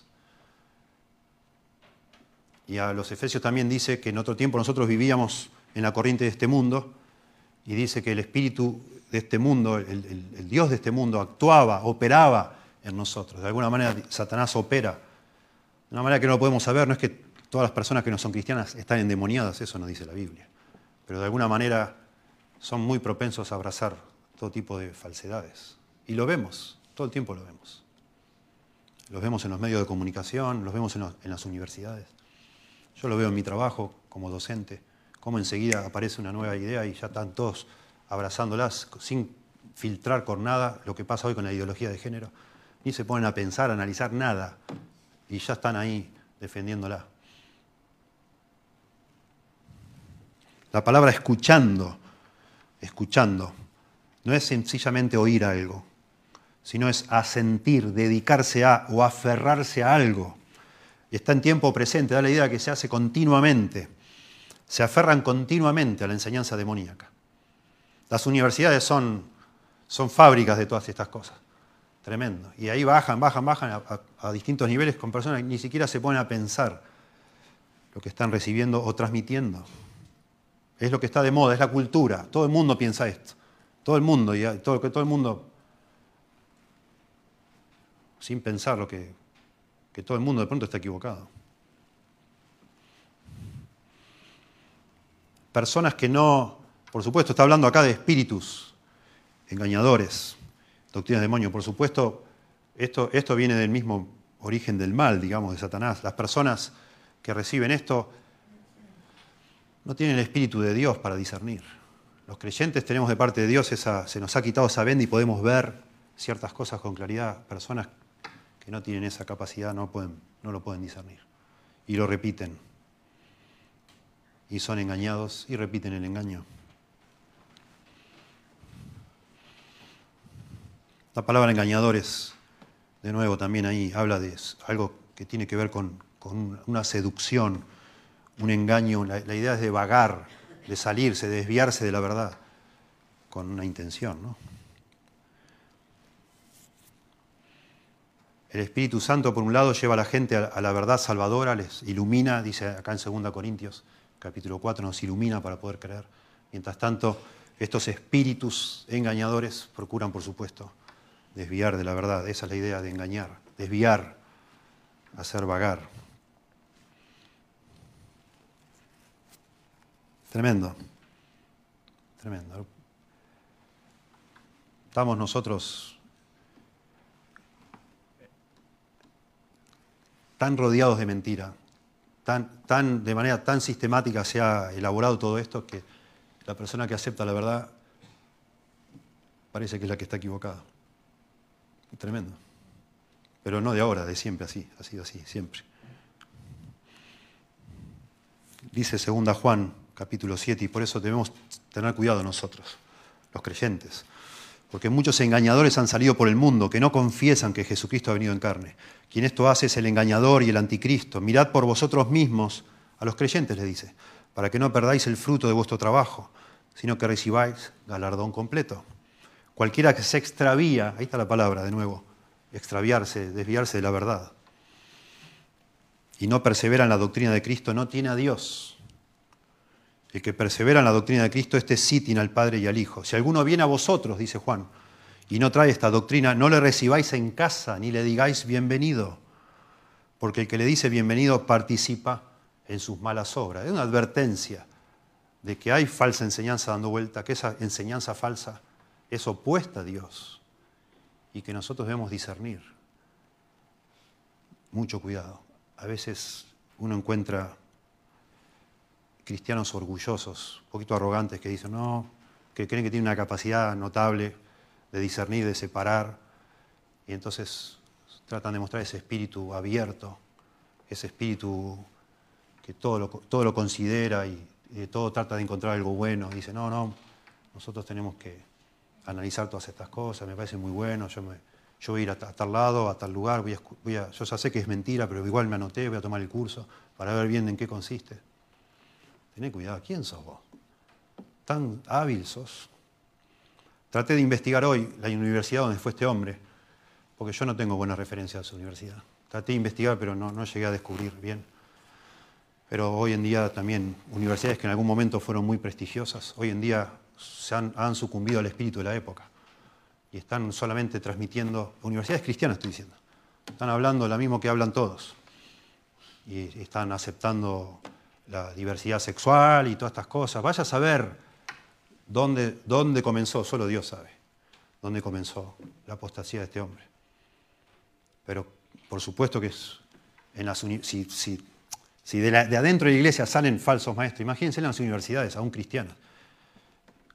Y a los Efesios también dice que en otro tiempo nosotros vivíamos en la corriente de este mundo, y dice que el espíritu de este mundo, el, Dios de este mundo, actuaba, operaba en nosotros. De alguna manera Satanás opera una manera que no lo podemos saber no es que todas las personas que no son cristianas están endemoniadas, eso no dice la Biblia, pero de alguna manera son muy propensos a abrazar todo tipo de falsedades. Y lo vemos, todo el tiempo lo vemos. Los vemos en los medios de comunicación, los vemos en las universidades. Yo lo veo en mi trabajo como docente, cómo enseguida aparece una nueva idea y ya están todos abrazándolas sin filtrar con nada lo que pasa hoy con la ideología de género, ni se ponen a pensar, a analizar nada, y ya están ahí defendiéndola. La palabra escuchando, escuchando, no es sencillamente oír algo, sino es asentir, dedicarse a o aferrarse a algo está en tiempo presente, da la idea que se hace continuamente. Se aferran continuamente a la enseñanza demoníaca. Las universidades son, son fábricas de todas estas cosas. Tremendo. Y ahí bajan, bajan, bajan a, distintos niveles con personas que ni siquiera se ponen a pensar lo que están recibiendo o transmitiendo. Es lo que está de moda, es la cultura. Todo el mundo piensa esto. Todo el mundo, y todo, todo el mundo, sin pensar lo que, que todo el mundo de pronto está equivocado. Personas que no, por supuesto, está hablando acá de espíritus engañadores, doctrinas de demonio, por supuesto, esto, esto viene del mismo origen del mal, digamos, de Satanás. Las personas que reciben esto no tienen el espíritu de Dios para discernir. Los creyentes tenemos de parte de Dios esa, se nos ha quitado esa venda y podemos ver ciertas cosas con claridad. Personas que no tienen esa capacidad no, pueden, no lo pueden discernir. Y lo repiten. Y son engañados y repiten el engaño. La palabra engañadores, de nuevo, también ahí habla de algo que tiene que ver con, una seducción, un engaño. La, la idea es de vagar, de salirse, de desviarse de la verdad, con una intención, ¿no? El Espíritu Santo, por un lado, lleva a la gente a la verdad salvadora, les ilumina, dice acá en 2 Corintios, capítulo 4, nos ilumina para poder creer. Mientras tanto, estos espíritus engañadores procuran, por supuesto, desviar de la verdad. Esa es la idea de engañar, desviar, hacer vagar. Tremendo, tremendo. Estamos nosotros tan rodeados de mentira, tan, tan, de manera tan sistemática se ha elaborado todo esto que la persona que acepta la verdad parece que es la que está equivocada. Tremendo. Pero no de ahora, de siempre así, ha sido así, siempre. Dice 2 Juan capítulo 7 y por eso debemos tener cuidado nosotros, los creyentes porque muchos engañadores han salido por el mundo que no confiesan que Jesucristo ha venido en carne. Quien esto hace es el engañador y el anticristo. Mirad por vosotros mismos, a los creyentes le dice, para que no perdáis el fruto de vuestro trabajo, sino que recibáis galardón completo. Cualquiera que se extravía, ahí está la palabra de nuevo, extraviarse, desviarse de la verdad, y no persevera en la doctrina de Cristo, no tiene a Dios. El que persevera en la doctrina de Cristo, este sí tiene al Padre y al Hijo. Si alguno viene a vosotros, dice Juan, y no trae esta doctrina, no le recibáis en casa, ni le digáis bienvenido, porque el que le dice bienvenido participa en sus malas obras. Es una advertencia de que hay falsa enseñanza dando vuelta, que esa enseñanza falsa es opuesta a Dios y que nosotros debemos discernir. Mucho cuidado. A veces uno encuentra cristianos orgullosos, un poquito arrogantes, que dicen, no, que creen que tienen una capacidad notable de discernir, de separar, y entonces tratan de mostrar ese espíritu abierto, ese espíritu que todo lo, todo lo considera y, todo trata de encontrar algo bueno. Y dice, no, no, nosotros tenemos que analizar todas estas cosas, me parece muy bueno, yo, me, yo voy a ir a, tal lado, a tal lugar, yo ya sé que es mentira, pero igual me anoté, voy a tomar el curso para ver bien en qué consiste. Tené cuidado, ¿quién sos vos? Tan hábil sos. Traté de investigar hoy la universidad donde fue este hombre, porque yo no tengo buena referencia de su universidad. Traté de investigar, pero no, no llegué a descubrir bien. Pero hoy en día también universidades que en algún momento fueron muy prestigiosas, hoy en día se han, han sucumbido al espíritu de la época y están solamente transmitiendo, universidades cristianas estoy diciendo, están hablando lo mismo que hablan todos, y están aceptando la diversidad sexual y todas estas cosas. Vaya a saber dónde, dónde comenzó, solo Dios sabe dónde comenzó la apostasía de este hombre. Pero por supuesto que es en las si, si, de, de, adentro de la iglesia salen falsos maestros, imagínense en las universidades, aún cristianas,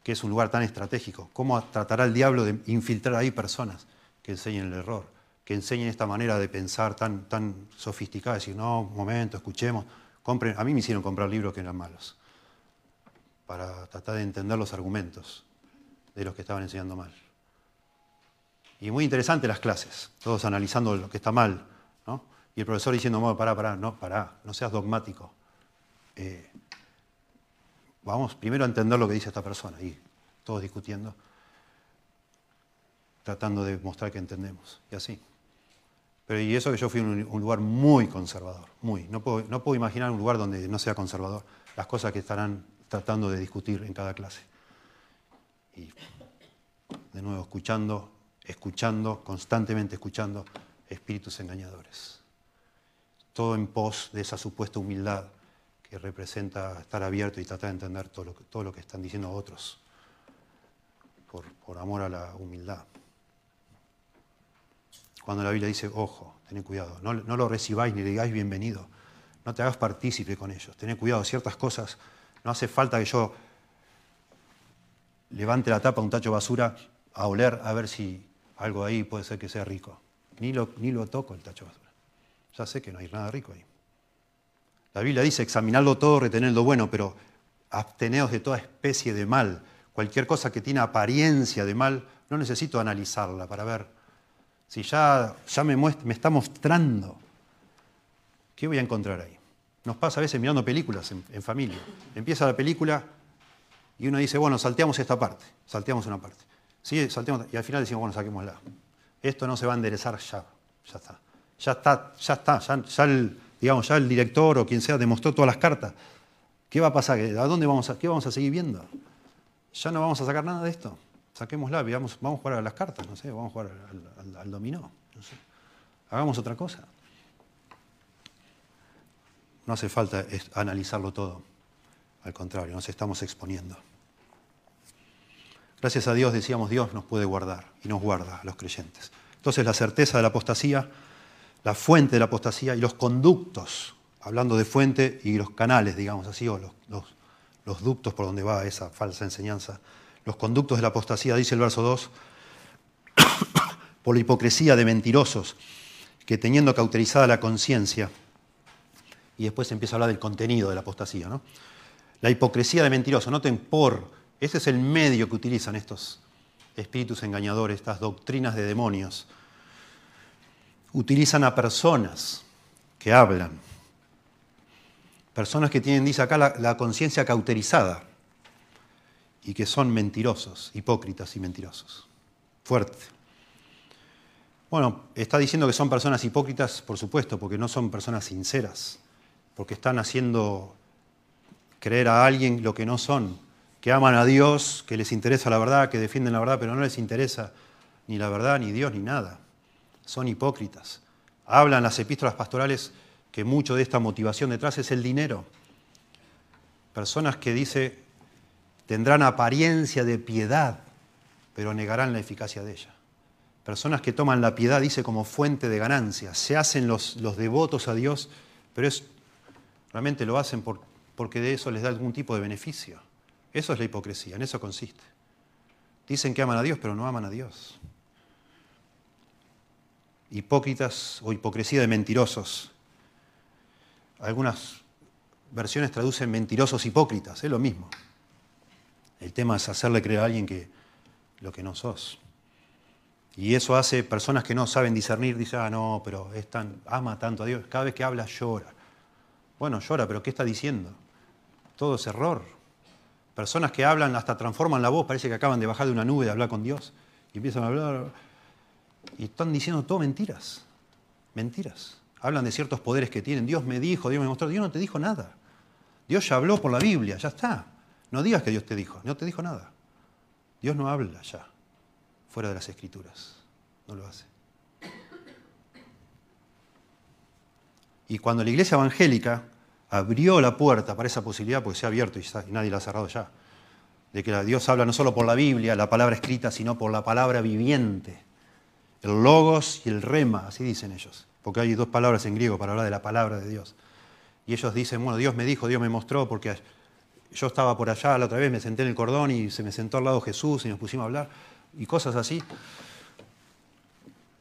que es un lugar tan estratégico. ¿Cómo tratará el diablo de infiltrar ahí personas que enseñen el error, que enseñen esta manera de pensar tan, tan sofisticada, decir, no, un momento, escuchemos, compren. A mí me hicieron comprar libros que eran malos, para tratar de entender los argumentos de los que estaban enseñando mal. Y muy interesante las clases, todos analizando lo que está mal, ¿no? Y el profesor diciendo, no, pará, pará, no, pará, no seas dogmático. Eh, vamos primero a entender lo que dice esta persona, y todos discutiendo, tratando de mostrar que entendemos, y así. Pero y eso que yo fui en un, lugar muy conservador, muy. No puedo, no puedo imaginar un lugar donde no sea conservador, las cosas que estarán tratando de discutir en cada clase. Y de nuevo, escuchando escuchando, constantemente escuchando espíritus engañadores. Todo en pos de esa supuesta humildad que representa estar abierto y tratar de entender todo lo que, todo lo que están diciendo otros, por, amor a la humildad. Cuando la Biblia dice, ojo, tened cuidado, no, lo recibáis ni le digáis bienvenido, no te hagas partícipe con ellos, tened cuidado, ciertas cosas, no hace falta que yo levante la tapa a un tacho de basura a oler a ver si algo ahí puede ser que sea rico. Ni lo, ni lo toco el tacho de basura. Ya sé que no hay nada rico ahí. La Biblia dice examinarlo todo, retener lo bueno, pero absteneos de toda especie de mal. Cualquier cosa que tiene apariencia de mal, no necesito analizarla para ver si ya, ya me, está mostrando. ¿Qué voy a encontrar ahí? Nos pasa a veces mirando películas en, familia. Empieza la película y uno dice, bueno, salteamos esta parte, salteamos una parte. Sí, saltemos, y al final decimos, bueno, saquémosla. Esto no se va a enderezar ya, ya está. Ya está, ya está, ya, el, digamos, ya el director o quien sea demostró todas las cartas. ¿Qué va a pasar? ¿A dónde vamos a, qué vamos a seguir viendo? Ya no vamos a sacar nada de esto. Saquémosla, vamos a jugar a las cartas, no sé, vamos a jugar al, dominó. Hagamos otra cosa. No hace falta analizarlo todo. Al contrario, nos estamos exponiendo. Gracias a Dios, decíamos, Dios nos puede guardar y nos guarda a los creyentes. Entonces la certeza de la apostasía, la fuente de la apostasía y los conductos, hablando de fuente y los canales, digamos así, o los, los, ductos por donde va esa falsa enseñanza. Los conductos de la apostasía, dice el verso 2, (coughs) por la hipocresía de mentirosos que teniendo cauterizada la conciencia, y después empieza a hablar del contenido de la apostasía, ¿no? La hipocresía de mentirosos, noten por ese es el medio que utilizan estos espíritus engañadores, estas doctrinas de demonios. Utilizan a personas que hablan, personas que tienen, dice acá, la, conciencia cauterizada y que son mentirosos, hipócritas y mentirosos. Fuerte. Bueno, está diciendo que son personas hipócritas, por supuesto, porque no son personas sinceras, porque están haciendo creer a alguien lo que no son, que aman a Dios, que les interesa la verdad, que defienden la verdad, pero no les interesa ni la verdad, ni Dios, ni nada. Son hipócritas. Hablan las epístolas pastorales que mucho de esta motivación detrás es el dinero. Personas que dice tendrán apariencia de piedad, pero negarán la eficacia de ella. Personas que toman la piedad, dice, como fuente de ganancia. Se hacen los, los devotos a Dios, pero es, realmente lo hacen por, porque de eso les da algún tipo de beneficio. Eso es la hipocresía, en eso consiste. Dicen que aman a Dios, pero no aman a Dios. Hipócritas o hipocresía de mentirosos. Algunas versiones traducen mentirosos hipócritas, es lo mismo. El tema es hacerle creer a alguien que lo que no sos. Y eso hace personas que no saben discernir, dicen, ah, no, pero es tan, ama tanto a Dios. Cada vez que habla llora. Bueno, llora, pero ¿qué está diciendo? Todo es error. Personas que hablan, hasta transforman la voz, parece que acaban de bajar de una nube de hablar con Dios. Y empiezan a hablar. Y están diciendo todo mentiras. Mentiras. Hablan de ciertos poderes que tienen. Dios me dijo, Dios me mostró. Dios no te dijo nada. Dios ya habló por la Biblia, ya está. No digas que Dios te dijo, no te dijo nada. Dios no habla ya, fuera de las escrituras. No lo hace. Y cuando la iglesia evangélica abrió la puerta para esa posibilidad, porque se ha abierto y, nadie la ha cerrado ya, de que Dios habla no solo por la Biblia, la palabra escrita, sino por la palabra viviente. El logos y el rema, así dicen ellos, porque hay dos palabras en griego para hablar de la palabra de Dios. Y ellos dicen, bueno, Dios me dijo, Dios me mostró, porque yo estaba por allá la otra vez, me senté en el cordón y se me sentó al lado Jesús y nos pusimos a hablar, y cosas así.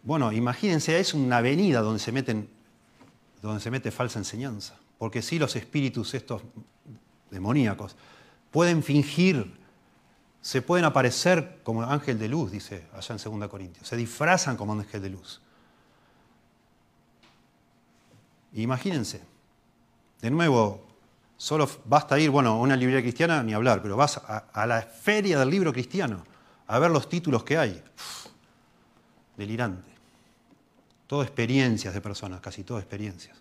Bueno, imagínense, es una avenida donde se, meten, donde se mete falsa enseñanza. Porque si los espíritus estos demoníacos pueden fingir, se pueden aparecer como ángel de luz, dice allá en 2 Corintios. Se disfrazan como ángel de luz. Imagínense, de nuevo, solo basta ir, bueno, a una librería cristiana ni hablar, pero vas a, la feria del libro cristiano a ver los títulos que hay. delirante. Todo experiencias de personas, casi todo experiencias.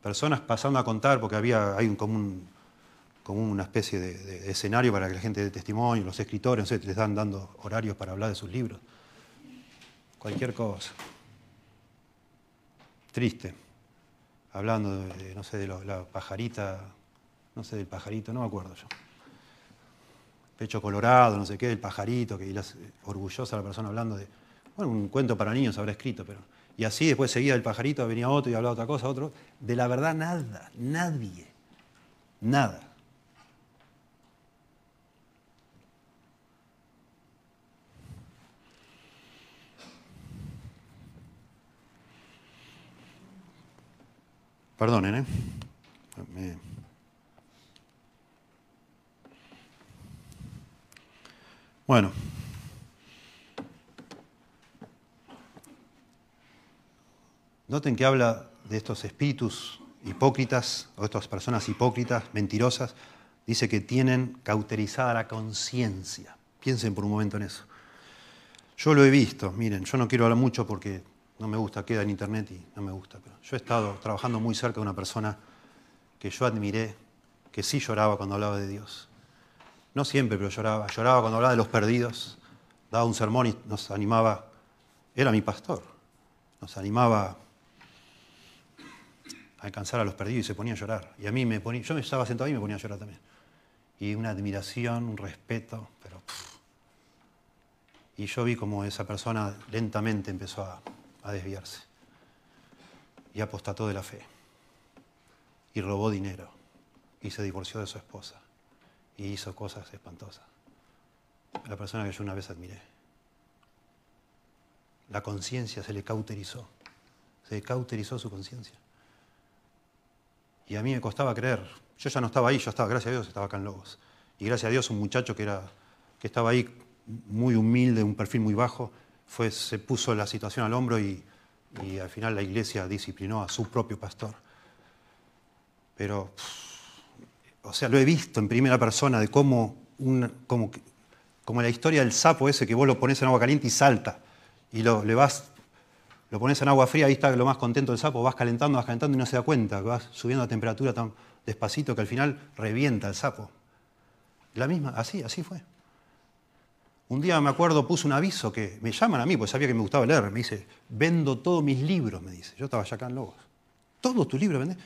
Personas pasando a contar, porque había, hay un, como, una especie de, escenario para que la gente dé testimonio, los escritores, no les dan dando horarios para hablar de sus libros. Cualquier cosa. Triste. Hablando de, no sé, de la pajarita, no sé del pajarito, no me acuerdo yo. Pecho colorado, no sé qué, el pajarito, que orgullosa la persona hablando de, bueno, un cuento para niños habrá escrito, pero y así después seguía el pajarito, venía otro y hablaba otra cosa, otro. De la verdad nada, nadie, nada. Perdonen, ¿eh? Bueno. Noten que habla de estos espíritus hipócritas, o estas personas hipócritas, mentirosas, dice que tienen cauterizada la conciencia. Piensen por un momento en eso. Yo lo he visto, miren, yo no quiero hablar mucho porque no me gusta, queda en internet y no me gusta, pero yo he estado trabajando muy cerca de una persona que yo admiré, que sí lloraba cuando hablaba de Dios. No siempre, pero lloraba. Lloraba cuando hablaba de los perdidos, daba un sermón y nos animaba, era mi pastor, nos animaba alcanzar a los perdidos y se ponía a llorar. Y a mí me ponía, yo me estaba sentado ahí y me ponía a llorar también. Y una admiración, un respeto, pero... Y yo vi como esa persona lentamente empezó a, a desviarse. Y apostató de la fe. Y robó dinero. Y se divorció de su esposa. Y hizo cosas espantosas. La persona que yo una vez admiré. La conciencia se le cauterizó. Se cauterizó su conciencia. Y a mí me costaba creer. Yo ya no estaba ahí, yo estaba, gracias a Dios, estaba acá en Lobos. Y gracias a Dios un muchacho que, era, que estaba ahí muy humilde, un perfil muy bajo, fue, se puso la situación al hombro y, al final la iglesia disciplinó a su propio pastor. Pero, o sea, lo he visto en primera persona de cómo, como, como la historia del sapo ese que vos lo pones en agua caliente y salta. Y lo, le vas lo pones en agua fría, ahí está lo más contento del sapo, vas calentando, vas calentando y no se da cuenta, vas subiendo la temperatura tan despacito que al final revienta el sapo. La misma, así, así fue. Un día me acuerdo, puse un aviso que me llaman a mí, porque sabía que me gustaba leer. Me dice, vendo todos mis libros, me dice. Yo estaba allá acá en Lobos. ¿Todos tus libros vendes?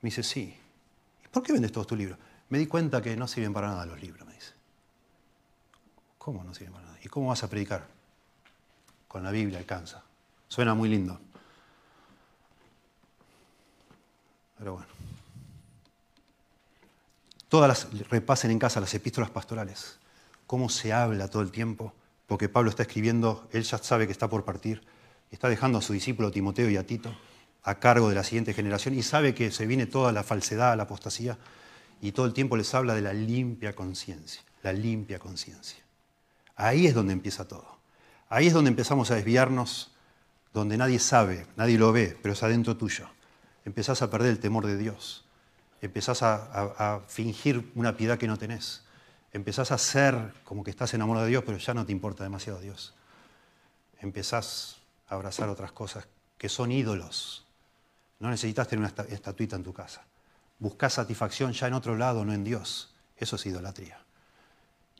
Me dice, sí. ¿Por qué vendes todos tus libros? Me di cuenta que no sirven para nada los libros, me dice. ¿Cómo no sirven para nada? ¿Y cómo vas a predicar? Con la Biblia alcanza. Suena muy lindo. Pero bueno. Todas las, repasen en casa las epístolas pastorales. Cómo se habla todo el tiempo. Porque Pablo está escribiendo, él ya sabe que está por partir. Está dejando a su discípulo Timoteo y a Tito a cargo de la siguiente generación y sabe que se viene toda la falsedad, la apostasía. Y todo el tiempo les habla de la limpia conciencia. La limpia conciencia. Ahí es donde empieza todo. Ahí es donde empezamos a desviarnos donde nadie sabe, nadie lo ve, pero es adentro tuyo. Empezás a perder el temor de Dios. Empezás a, fingir una piedad que no tenés. Empezás a ser como que estás enamorado de Dios, pero ya no te importa demasiado Dios. Empezás a abrazar otras cosas que son ídolos. No necesitas tener una estatuita en tu casa. Buscás satisfacción ya en otro lado, no en Dios. Eso es idolatría.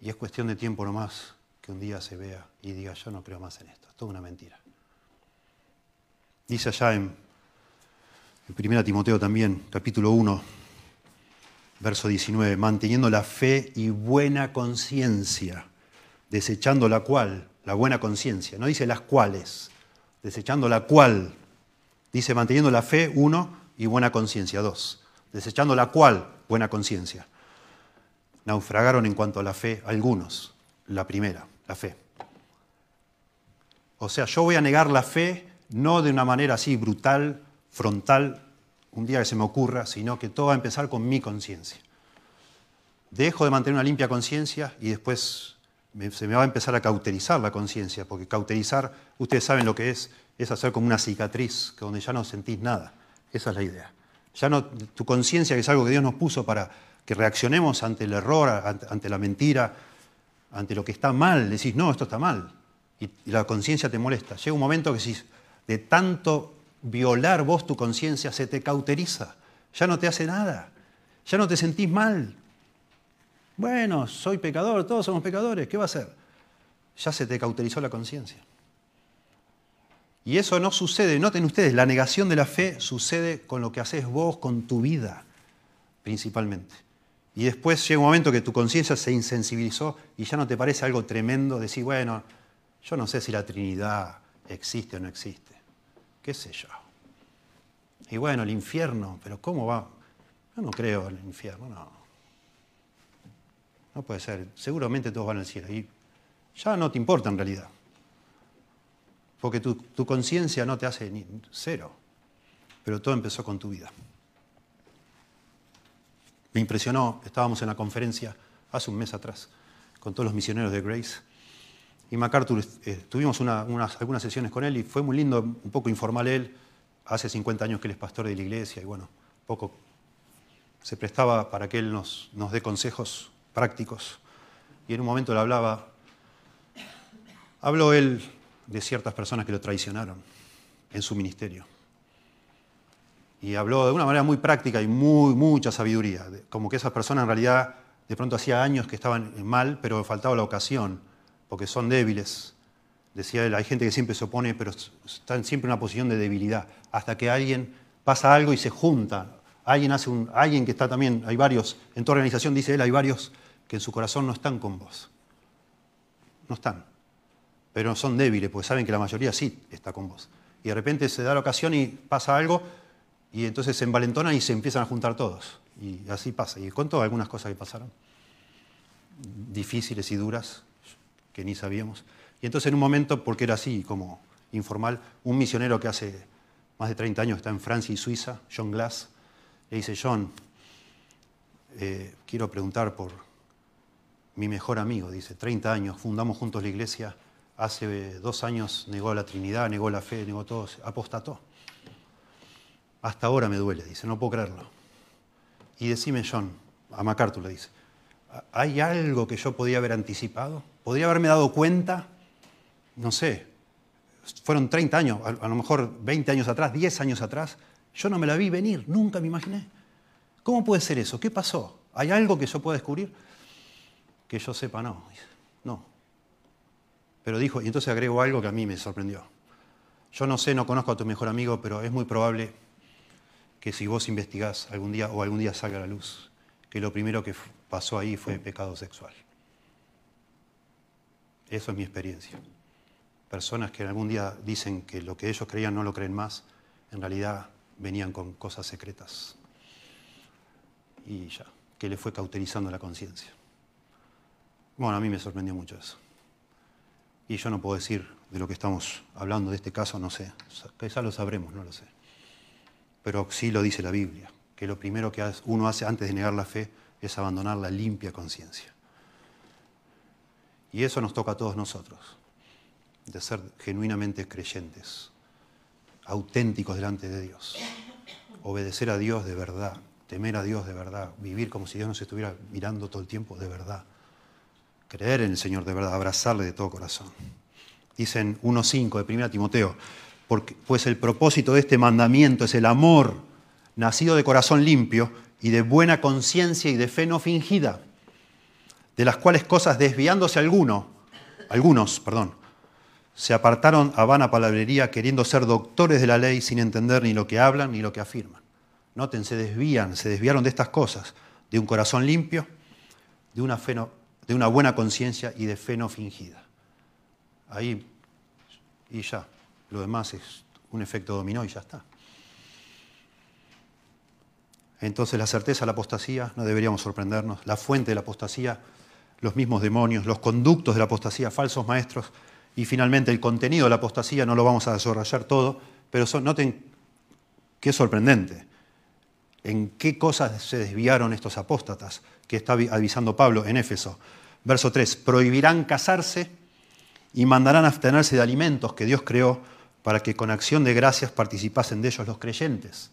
Y es cuestión de tiempo nomás que un día se vea y diga, yo no creo más en esto. Es toda una mentira. Dice allá en En 1 Timoteo también, capítulo 1, verso 19, manteniendo la fe y buena conciencia, desechando la cual, la buena conciencia, no dice las cuales, desechando la cual, dice manteniendo la fe, uno, y buena conciencia, dos, desechando la cual, buena conciencia. Naufragaron en cuanto a la fe algunos, la primera, la fe. O sea, yo voy a negar la fe no de una manera así brutal, frontal, un día que se me ocurra, sino que todo va a empezar con mi conciencia. Dejo de mantener una limpia conciencia y después se me va a empezar a cauterizar la conciencia, porque cauterizar, ustedes saben lo que es, es hacer como una cicatriz, que donde ya no sentís nada. Esa es la idea. Ya no, tu conciencia, que es algo que Dios nos puso para que reaccionemos ante el error, ante, la mentira, ante lo que está mal, decís, no, esto está mal. Y, la conciencia te molesta. Llega un momento que si de tanto violar vos tu conciencia se te cauteriza, ya no te hace nada, ya no te sentís mal. Bueno, soy pecador, todos somos pecadores, ¿qué va a hacer? Ya se te cauterizó la conciencia. Y eso no sucede, noten ustedes, la negación de la fe sucede con lo que haces vos, con tu vida, principalmente. Y después llega un momento que tu conciencia se insensibilizó y ya no te parece algo tremendo decir, bueno, yo no sé si la Trinidad existe o no existe. ¿Qué sé yo? Y bueno, el infierno, pero ¿cómo va? Yo no creo en el infierno, no. No puede ser. Seguramente todos van al cielo. Y ya no te importa en realidad. Porque tu, tu conciencia no te hace ni cero. Pero todo empezó con tu vida. Me impresionó, estábamos en la conferencia hace un mes atrás con todos los misioneros de Grace y MacArthur, eh, tuvimos algunas sesiones con él y fue muy lindo, un poco informal él. Hace 50 años que él es pastor de la iglesia y bueno, poco se prestaba para que él nos, nos dé consejos prácticos. Y en un momento le hablaba, habló él de ciertas personas que lo traicionaron en su ministerio. Y habló de una manera muy práctica y muy, mucha sabiduría, como que esas personas en realidad de pronto hacía años que estaban mal, pero faltaba la ocasión porque son débiles. Decía él, hay gente que siempre se opone, pero están siempre en una posición de debilidad, hasta que alguien pasa algo y se junta. Alguien hace un, alguien que está también, hay varios, en tu organización dice él, hay varios que en su corazón no están con vos. No están. Pero son débiles, porque saben que la mayoría sí está con vos. Y de repente se da la ocasión y pasa algo, y entonces se envalentonan y se empiezan a juntar todos. Y así pasa. Y cuento algunas cosas que pasaron, difíciles y duras, que ni sabíamos. Y entonces en un momento, porque era así como informal, un misionero que hace más de 30 años está en Francia y Suiza, John Glass, le dice, John, eh, quiero preguntar por mi mejor amigo, dice, 30 años, fundamos juntos la iglesia, hace dos años negó la Trinidad, negó la fe, negó todo, apostató. Hasta ahora me duele, dice, no puedo creerlo. Y decime, John, a MacArthur le dice, ¿hay algo que yo podía haber anticipado? podría haberme dado cuenta, no sé, fueron 30 años, a, lo mejor 20 años atrás, 10 años atrás, yo no me la vi venir, nunca me imaginé. ¿Cómo puede ser eso? ¿Qué pasó? ¿Hay algo que yo pueda descubrir? Que yo sepa, no. No. Pero dijo, y entonces agrego algo que a mí me sorprendió. Yo no sé, no conozco a tu mejor amigo, pero es muy probable que si vos investigás algún día o algún día salga a la luz, que lo primero que pasó ahí fue pecado sexual. Eso es mi experiencia. Personas que algún día dicen que lo que ellos creían no lo creen más, en realidad venían con cosas secretas. Y ya, que le fue cauterizando la conciencia. Bueno, a mí me sorprendió mucho eso. Y yo no puedo decir de lo que estamos hablando de este caso, no sé. Quizá lo sabremos, no lo sé. Pero sí lo dice la Biblia, que lo primero que uno hace antes de negar la fe es abandonar la limpia conciencia. Y eso nos toca a todos nosotros, de ser genuinamente creyentes, auténticos delante de Dios, obedecer a Dios de verdad, temer a Dios de verdad, vivir como si Dios nos estuviera mirando todo el tiempo de verdad, creer en el Señor de verdad, abrazarle de todo corazón. Dicen 1.5 de 1 Timoteo, pues el propósito de este mandamiento es el amor nacido de corazón limpio y de buena conciencia y de fe no fingida de las cuales cosas desviándose alguno, algunos, perdón, se apartaron a vana palabrería queriendo ser doctores de la ley sin entender ni lo que hablan ni lo que afirman. Noten, se desvían, se desviaron de estas cosas, de un corazón limpio, de una, de una buena conciencia y de fe no fingida. Ahí, y ya, lo demás es un efecto dominó y ya está. Entonces la certeza la apostasía no deberíamos sorprendernos, la fuente de la apostasía, los mismos demonios, los conductos de la apostasía, falsos maestros, y finalmente el contenido de la apostasía, no lo vamos a desarrollar todo, pero noten qué sorprendente, en qué cosas se desviaron estos apóstatas que está avisando Pablo en Éfeso. Verso 3, prohibirán casarse y mandarán abstenerse de alimentos que Dios creó para que con acción de gracias participasen de ellos los creyentes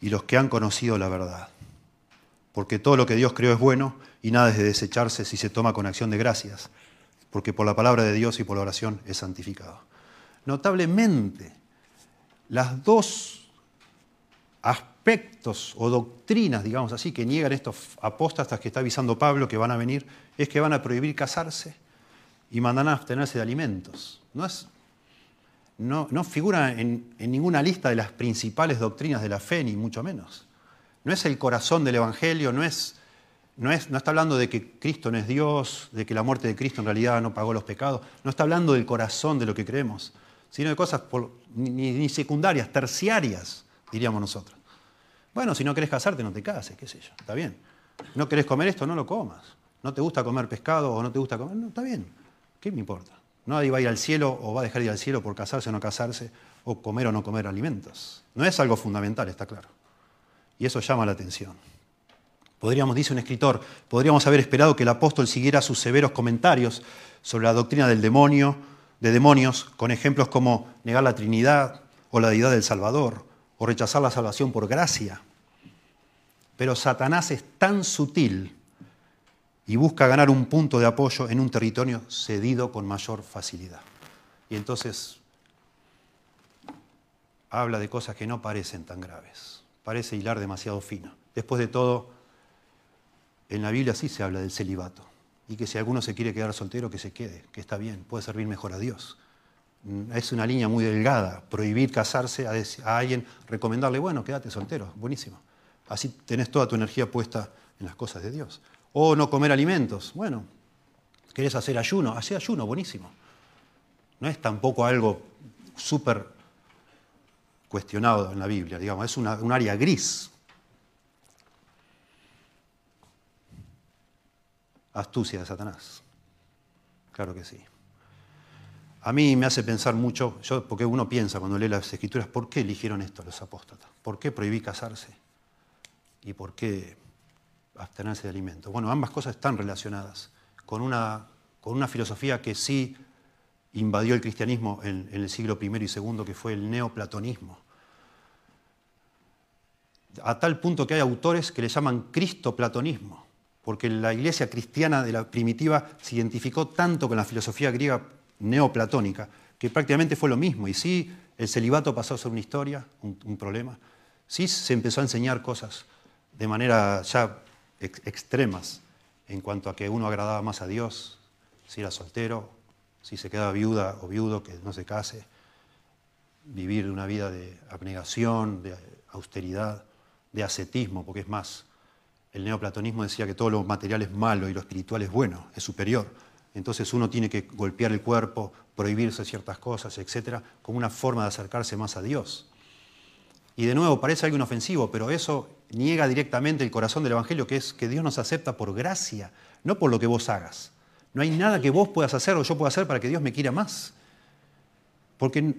y los que han conocido la verdad. Porque todo lo que Dios creó es bueno y nada es de desecharse si se toma con acción de gracias, porque por la palabra de Dios y por la oración es santificado. Notablemente, las dos aspectos o doctrinas, digamos así, que niegan estos apóstatas que está avisando Pablo que van a venir, es que van a prohibir casarse y mandan a abstenerse de alimentos. No es no, figura en, ninguna lista de las principales doctrinas de la fe, ni mucho menos. No es el corazón del Evangelio, no, es, no, es, no está hablando de que Cristo no es Dios, de que la muerte de Cristo en realidad no pagó los pecados, no está hablando del corazón de lo que creemos, sino de cosas ni, secundarias, terciarias, diríamos nosotros. Bueno, si no querés casarte, no te cases, qué sé yo, está bien. No querés comer esto, no lo comas. No te gusta comer pescado o no te gusta comer, no, está bien. ¿Qué me importa? Nadie va a ir al cielo o va a dejar de ir al cielo por casarse o no casarse, o comer o no comer alimentos. No es algo fundamental, está claro. Y eso llama la atención. Podríamos, dice un escritor, podríamos haber esperado que el apóstol siguiera sus severos comentarios sobre la doctrina del demonio, de demonios, con ejemplos como negar la Trinidad o la deidad del Salvador, o rechazar la salvación por gracia. Pero Satanás es tan sutil y busca ganar un punto de apoyo en un territorio cedido con mayor facilidad. Y entonces habla de cosas que no parecen tan graves, parece hilar demasiado fino. Después de todo, en la Biblia sí se habla del celibato, y que si alguno se quiere quedar soltero, que se quede, que está bien, puede servir mejor a Dios. Mm, es una línea muy delgada, prohibir casarse a, alguien, recomendarle, bueno, quédate soltero, buenísimo. Así tenés toda tu energía puesta en las cosas de Dios. O no comer alimentos. Bueno, ¿querés hacer ayuno? Hacé ayuno, buenísimo. No es tampoco algo súper cuestionado en la Biblia, digamos, es un área gris. Astucia de Satanás. Claro que sí. A mí me hace pensar mucho, yo, porque uno piensa cuando lee las escrituras, ¿por qué eligieron esto los apóstatas? ¿Por qué prohibí casarse? ¿Y por qué abstenerse de alimentos. Bueno, ambas cosas están relacionadas con una, con una filosofía que sí invadió el cristianismo en, el siglo I y II, que fue el neoplatonismo. A tal punto que hay autores que le llaman cristoplatonismo, porque la iglesia cristiana de la primitiva se identificó tanto con la filosofía griega neoplatónica, que prácticamente fue lo mismo. Y sí, el celibato pasó a ser una historia, un, problema. Sí se empezó a enseñar cosas de manera ya extremas en cuanto a que uno agradaba más a Dios, si era soltero, si se quedaba viuda o viudo, que no se case, vivir una vida de abnegación, de austeridad, de ascetismo, porque es más, el neoplatonismo decía que todo lo material es malo y lo espiritual es bueno, es superior. Entonces uno tiene que golpear el cuerpo, prohibirse ciertas cosas, etc., como una forma de acercarse más a Dios. Y de nuevo, parece algo inofensivo, pero eso niega directamente el corazón del Evangelio, que es que Dios nos acepta por gracia, no por lo que vos hagas. No hay nada que vos puedas hacer o yo pueda hacer para que Dios me quiera más. Porque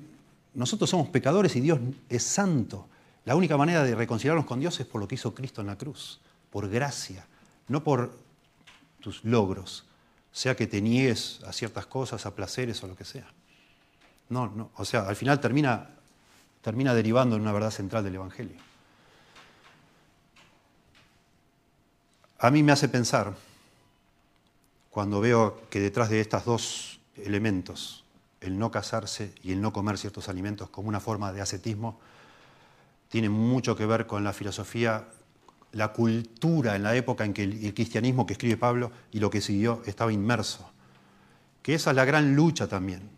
nosotros somos pecadores y Dios es santo. La única manera de reconciliarnos con Dios es por lo que hizo Cristo en la cruz, por gracia, no por tus logros, sea que te niegues a ciertas cosas, a placeres o lo que sea. No, no, o sea, al final termina termina derivando en una verdad central del Evangelio. A mí me hace pensar, cuando veo que detrás de estos dos elementos, el no casarse y el no comer ciertos alimentos como una forma de ascetismo, tiene mucho que ver con la filosofía, la cultura en la época en que el cristianismo que escribe Pablo y lo que siguió estaba inmerso. Que esa es la gran lucha también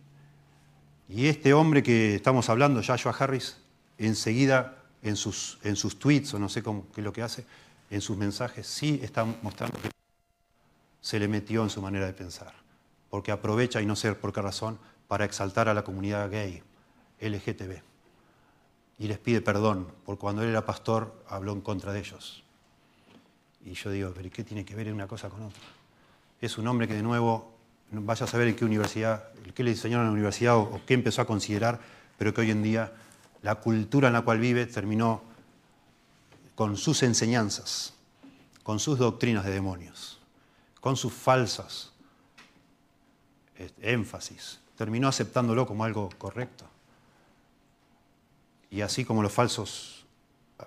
Y este hombre que estamos hablando, Joshua Harris, enseguida en sus, en sus tweets, o no sé cómo, qué es lo que hace, en sus mensajes, sí está mostrando que se le metió en su manera de pensar, porque aprovecha, y no sé por qué razón, para exaltar a la comunidad gay, LGTB, y les pide perdón, porque cuando él era pastor habló en contra de ellos. Y yo digo, pero ¿qué tiene que ver una cosa con otra? Es un hombre que de nuevo, vaya a saber en qué universidad, qué le enseñaron en la universidad o, qué empezó a considerar, pero que hoy en día la cultura en la cual vive terminó con sus enseñanzas, con sus doctrinas de demonios, con sus falsas énfasis, terminó aceptándolo como algo correcto. Y así como los falsos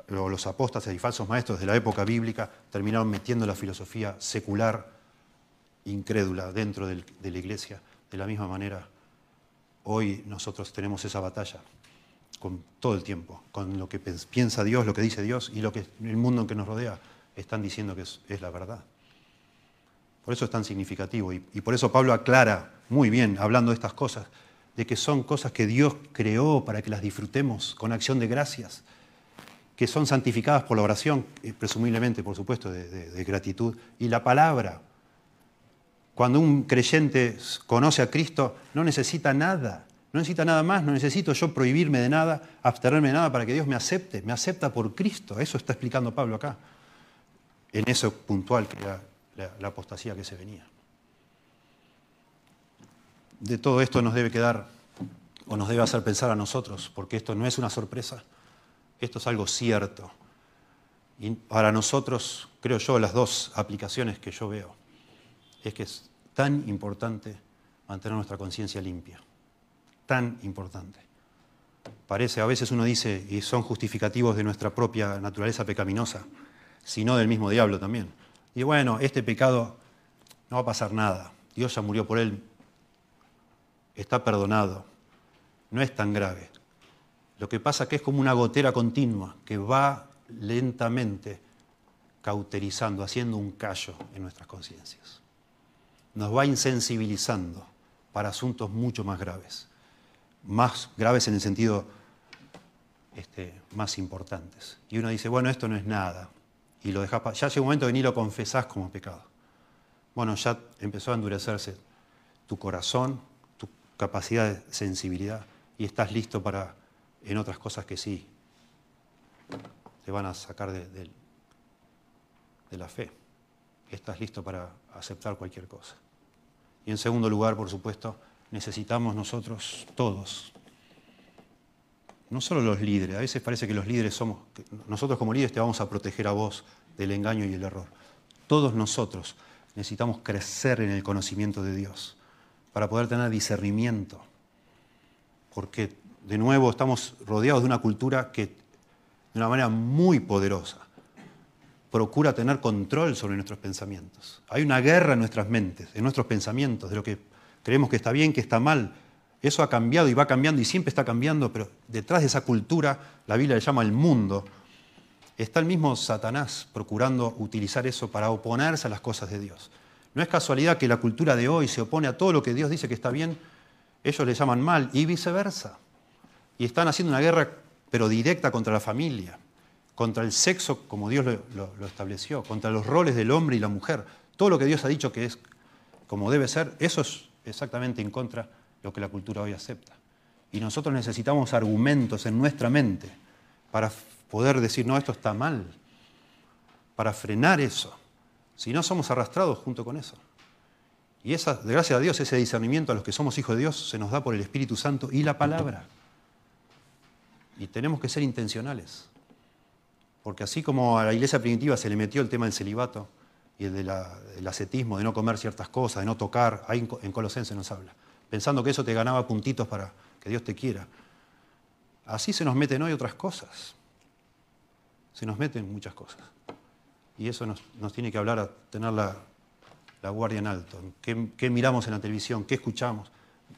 los apóstatas y falsos maestros de la época bíblica terminaron metiendo la filosofía secular, incrédula, dentro de la iglesia. De la misma manera, hoy nosotros tenemos esa batalla con todo el tiempo, con lo que piensa Dios, lo que dice Dios y lo que el mundo en que nos rodea están diciendo que es, la verdad. Por eso es tan significativo y, y por eso Pablo aclara muy bien, hablando de estas cosas, de que son cosas que Dios creó para que las disfrutemos con acción de gracias que son santificadas por la oración, eh, presumiblemente, por supuesto, de, gratitud, y la palabra. Cuando un creyente conoce a Cristo, no necesita nada, no necesita nada más, no necesito yo prohibirme de nada, abstenerme de nada para que Dios me acepte, me acepta por Cristo. Eso está explicando Pablo acá, en eso puntual que era la apostasía que se venía. De todo esto nos debe quedar, o nos debe hacer pensar a nosotros, porque esto no es una sorpresa esto es algo cierto. Y para nosotros, creo yo, las dos aplicaciones que yo veo es que es tan importante mantener nuestra conciencia limpia. Tan importante. Parece, a veces uno dice, y son justificativos de nuestra propia naturaleza pecaminosa, sino del mismo diablo también. Y bueno, este pecado no va a pasar nada. Dios ya murió por él. Está perdonado. No es tan grave. Lo que pasa es que es como una gotera continua que va lentamente cauterizando, haciendo un callo en nuestras conciencias. Nos va insensibilizando para asuntos mucho más graves, más graves en el sentido este, más importantes. Y uno dice, bueno, esto no es nada, y lo dejas Ya llega un momento que ni lo confesás como pecado. Bueno, ya empezó a endurecerse tu corazón, tu capacidad de sensibilidad, y estás listo para en otras cosas que sí te van a sacar de, la fe. Estás listo para aceptar cualquier cosa. Y en segundo lugar, por supuesto, necesitamos nosotros todos, no solo los líderes, a veces parece que los líderes somos, nosotros como líderes te vamos a proteger a vos del engaño y el error. Todos nosotros necesitamos crecer en el conocimiento de Dios para poder tener discernimiento, porque de nuevo estamos rodeados de una cultura que de una manera muy poderosa procura tener control sobre nuestros pensamientos. Hay una guerra en nuestras mentes, en nuestros pensamientos, de lo que creemos que está bien, que está mal. Eso ha cambiado y va cambiando y siempre está cambiando, pero detrás de esa cultura, la Biblia le llama el mundo, está el mismo Satanás procurando utilizar eso para oponerse a las cosas de Dios. No es casualidad que la cultura de hoy se opone a todo lo que Dios dice que está bien, ellos le llaman mal y viceversa y están haciendo una guerra, pero directa contra la familia, contra el sexo como Dios lo, estableció, contra los roles del hombre y la mujer. Todo lo que Dios ha dicho que es como debe ser, eso es exactamente en contra de lo que la cultura hoy acepta. Y nosotros necesitamos argumentos en nuestra mente para poder decir, no, esto está mal, para frenar eso. Si no, somos arrastrados junto con eso. Y esa, gracias a Dios, ese discernimiento a los que somos hijos de Dios se nos da por el Espíritu Santo y la palabra. Y tenemos que ser intencionales. Porque así como a la iglesia primitiva se le metió el tema del celibato y el del ascetismo, de no comer ciertas cosas, de no tocar, ahí en Colosenses nos habla, pensando que eso te ganaba puntitos para que Dios te quiera. Así se nos meten hoy otras cosas. Se nos meten muchas cosas. Y eso nos, tiene que hablar a tener la, guardia en alto. ¿Qué, ¿Qué, miramos en la televisión? ¿Qué escuchamos?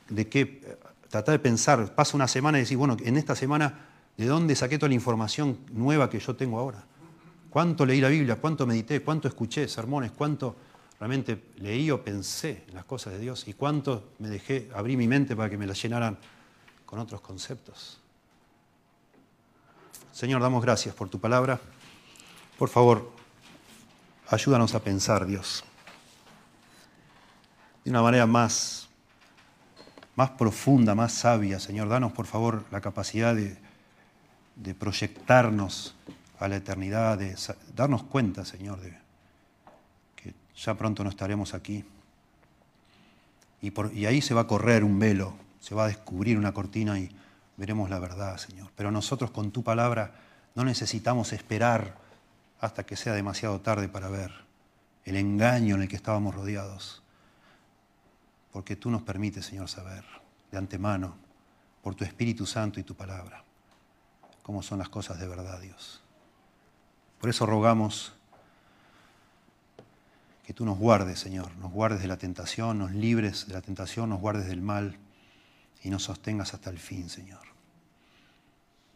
¿De qué? Tratar de pensar. Pasa una semana y decir, bueno, en esta semana ¿De dónde saqué toda la información nueva que yo tengo ahora? ¿Cuánto leí la Biblia? ¿Cuánto medité? ¿Cuánto escuché sermones? ¿Cuánto realmente leí o pensé en las cosas de Dios? ¿Y cuánto me dejé, abrí mi mente para que me la llenaran con otros conceptos. Señor, damos gracias por tu palabra. Por favor, ayúdanos a pensar, Dios, de una manera más, más profunda, más sabia, Señor. Danos, por favor, la capacidad de, de proyectarnos a la eternidad, de darnos cuenta, Señor, de que ya pronto no estaremos aquí. Y, por, y ahí se va a correr un velo, se va a descubrir una cortina y veremos la verdad, Señor. Pero nosotros con tu palabra no necesitamos esperar hasta que sea demasiado tarde para ver el engaño en el que estábamos rodeados. Porque tú nos permites, Señor, saber de antemano, por tu Espíritu Santo y tu palabra, cómo son las cosas de verdad, Dios. Por eso rogamos que tú nos guardes, Señor, nos guardes de la tentación, nos libres de la tentación, nos guardes del mal y nos sostengas hasta el fin, Señor.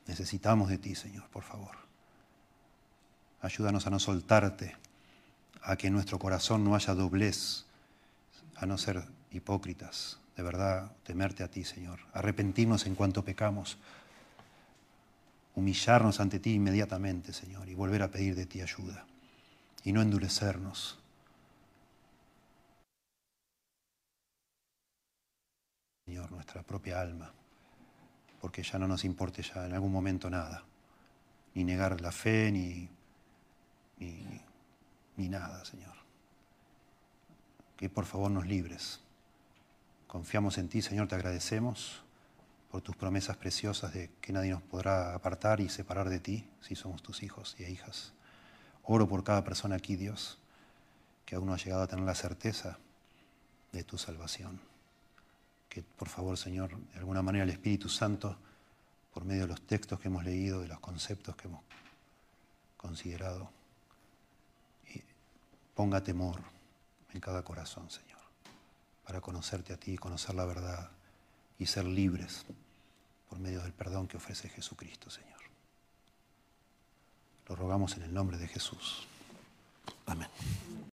Necesitamos de ti, Señor, por favor. Ayúdanos a no soltarte, a que en nuestro corazón no haya doblez, a no ser hipócritas, de verdad, temerte a ti, Señor. Arrepentirnos en cuanto pecamos, humillarnos ante ti inmediatamente, Señor, y volver a pedir de ti ayuda, y no endurecernos. Señor, nuestra propia alma, porque ya no nos importe ya en algún momento nada, ni negar la fe, ni ni, nada, Señor. Que por favor nos libres. Confiamos en ti, Señor, te agradecemos por tus promesas preciosas de que nadie nos podrá apartar y separar de ti si somos tus hijos y hijas. Oro por cada persona aquí, Dios, que aún no ha llegado a tener la certeza de tu salvación. Que por favor, Señor, de alguna manera el Espíritu Santo, por medio de los textos que hemos leído, de los conceptos que hemos considerado, ponga temor en cada corazón, Señor, para conocerte a ti, conocer la verdad y ser libres por medio del perdón que ofrece Jesucristo, Señor. Lo rogamos en el nombre de Jesús. Amén.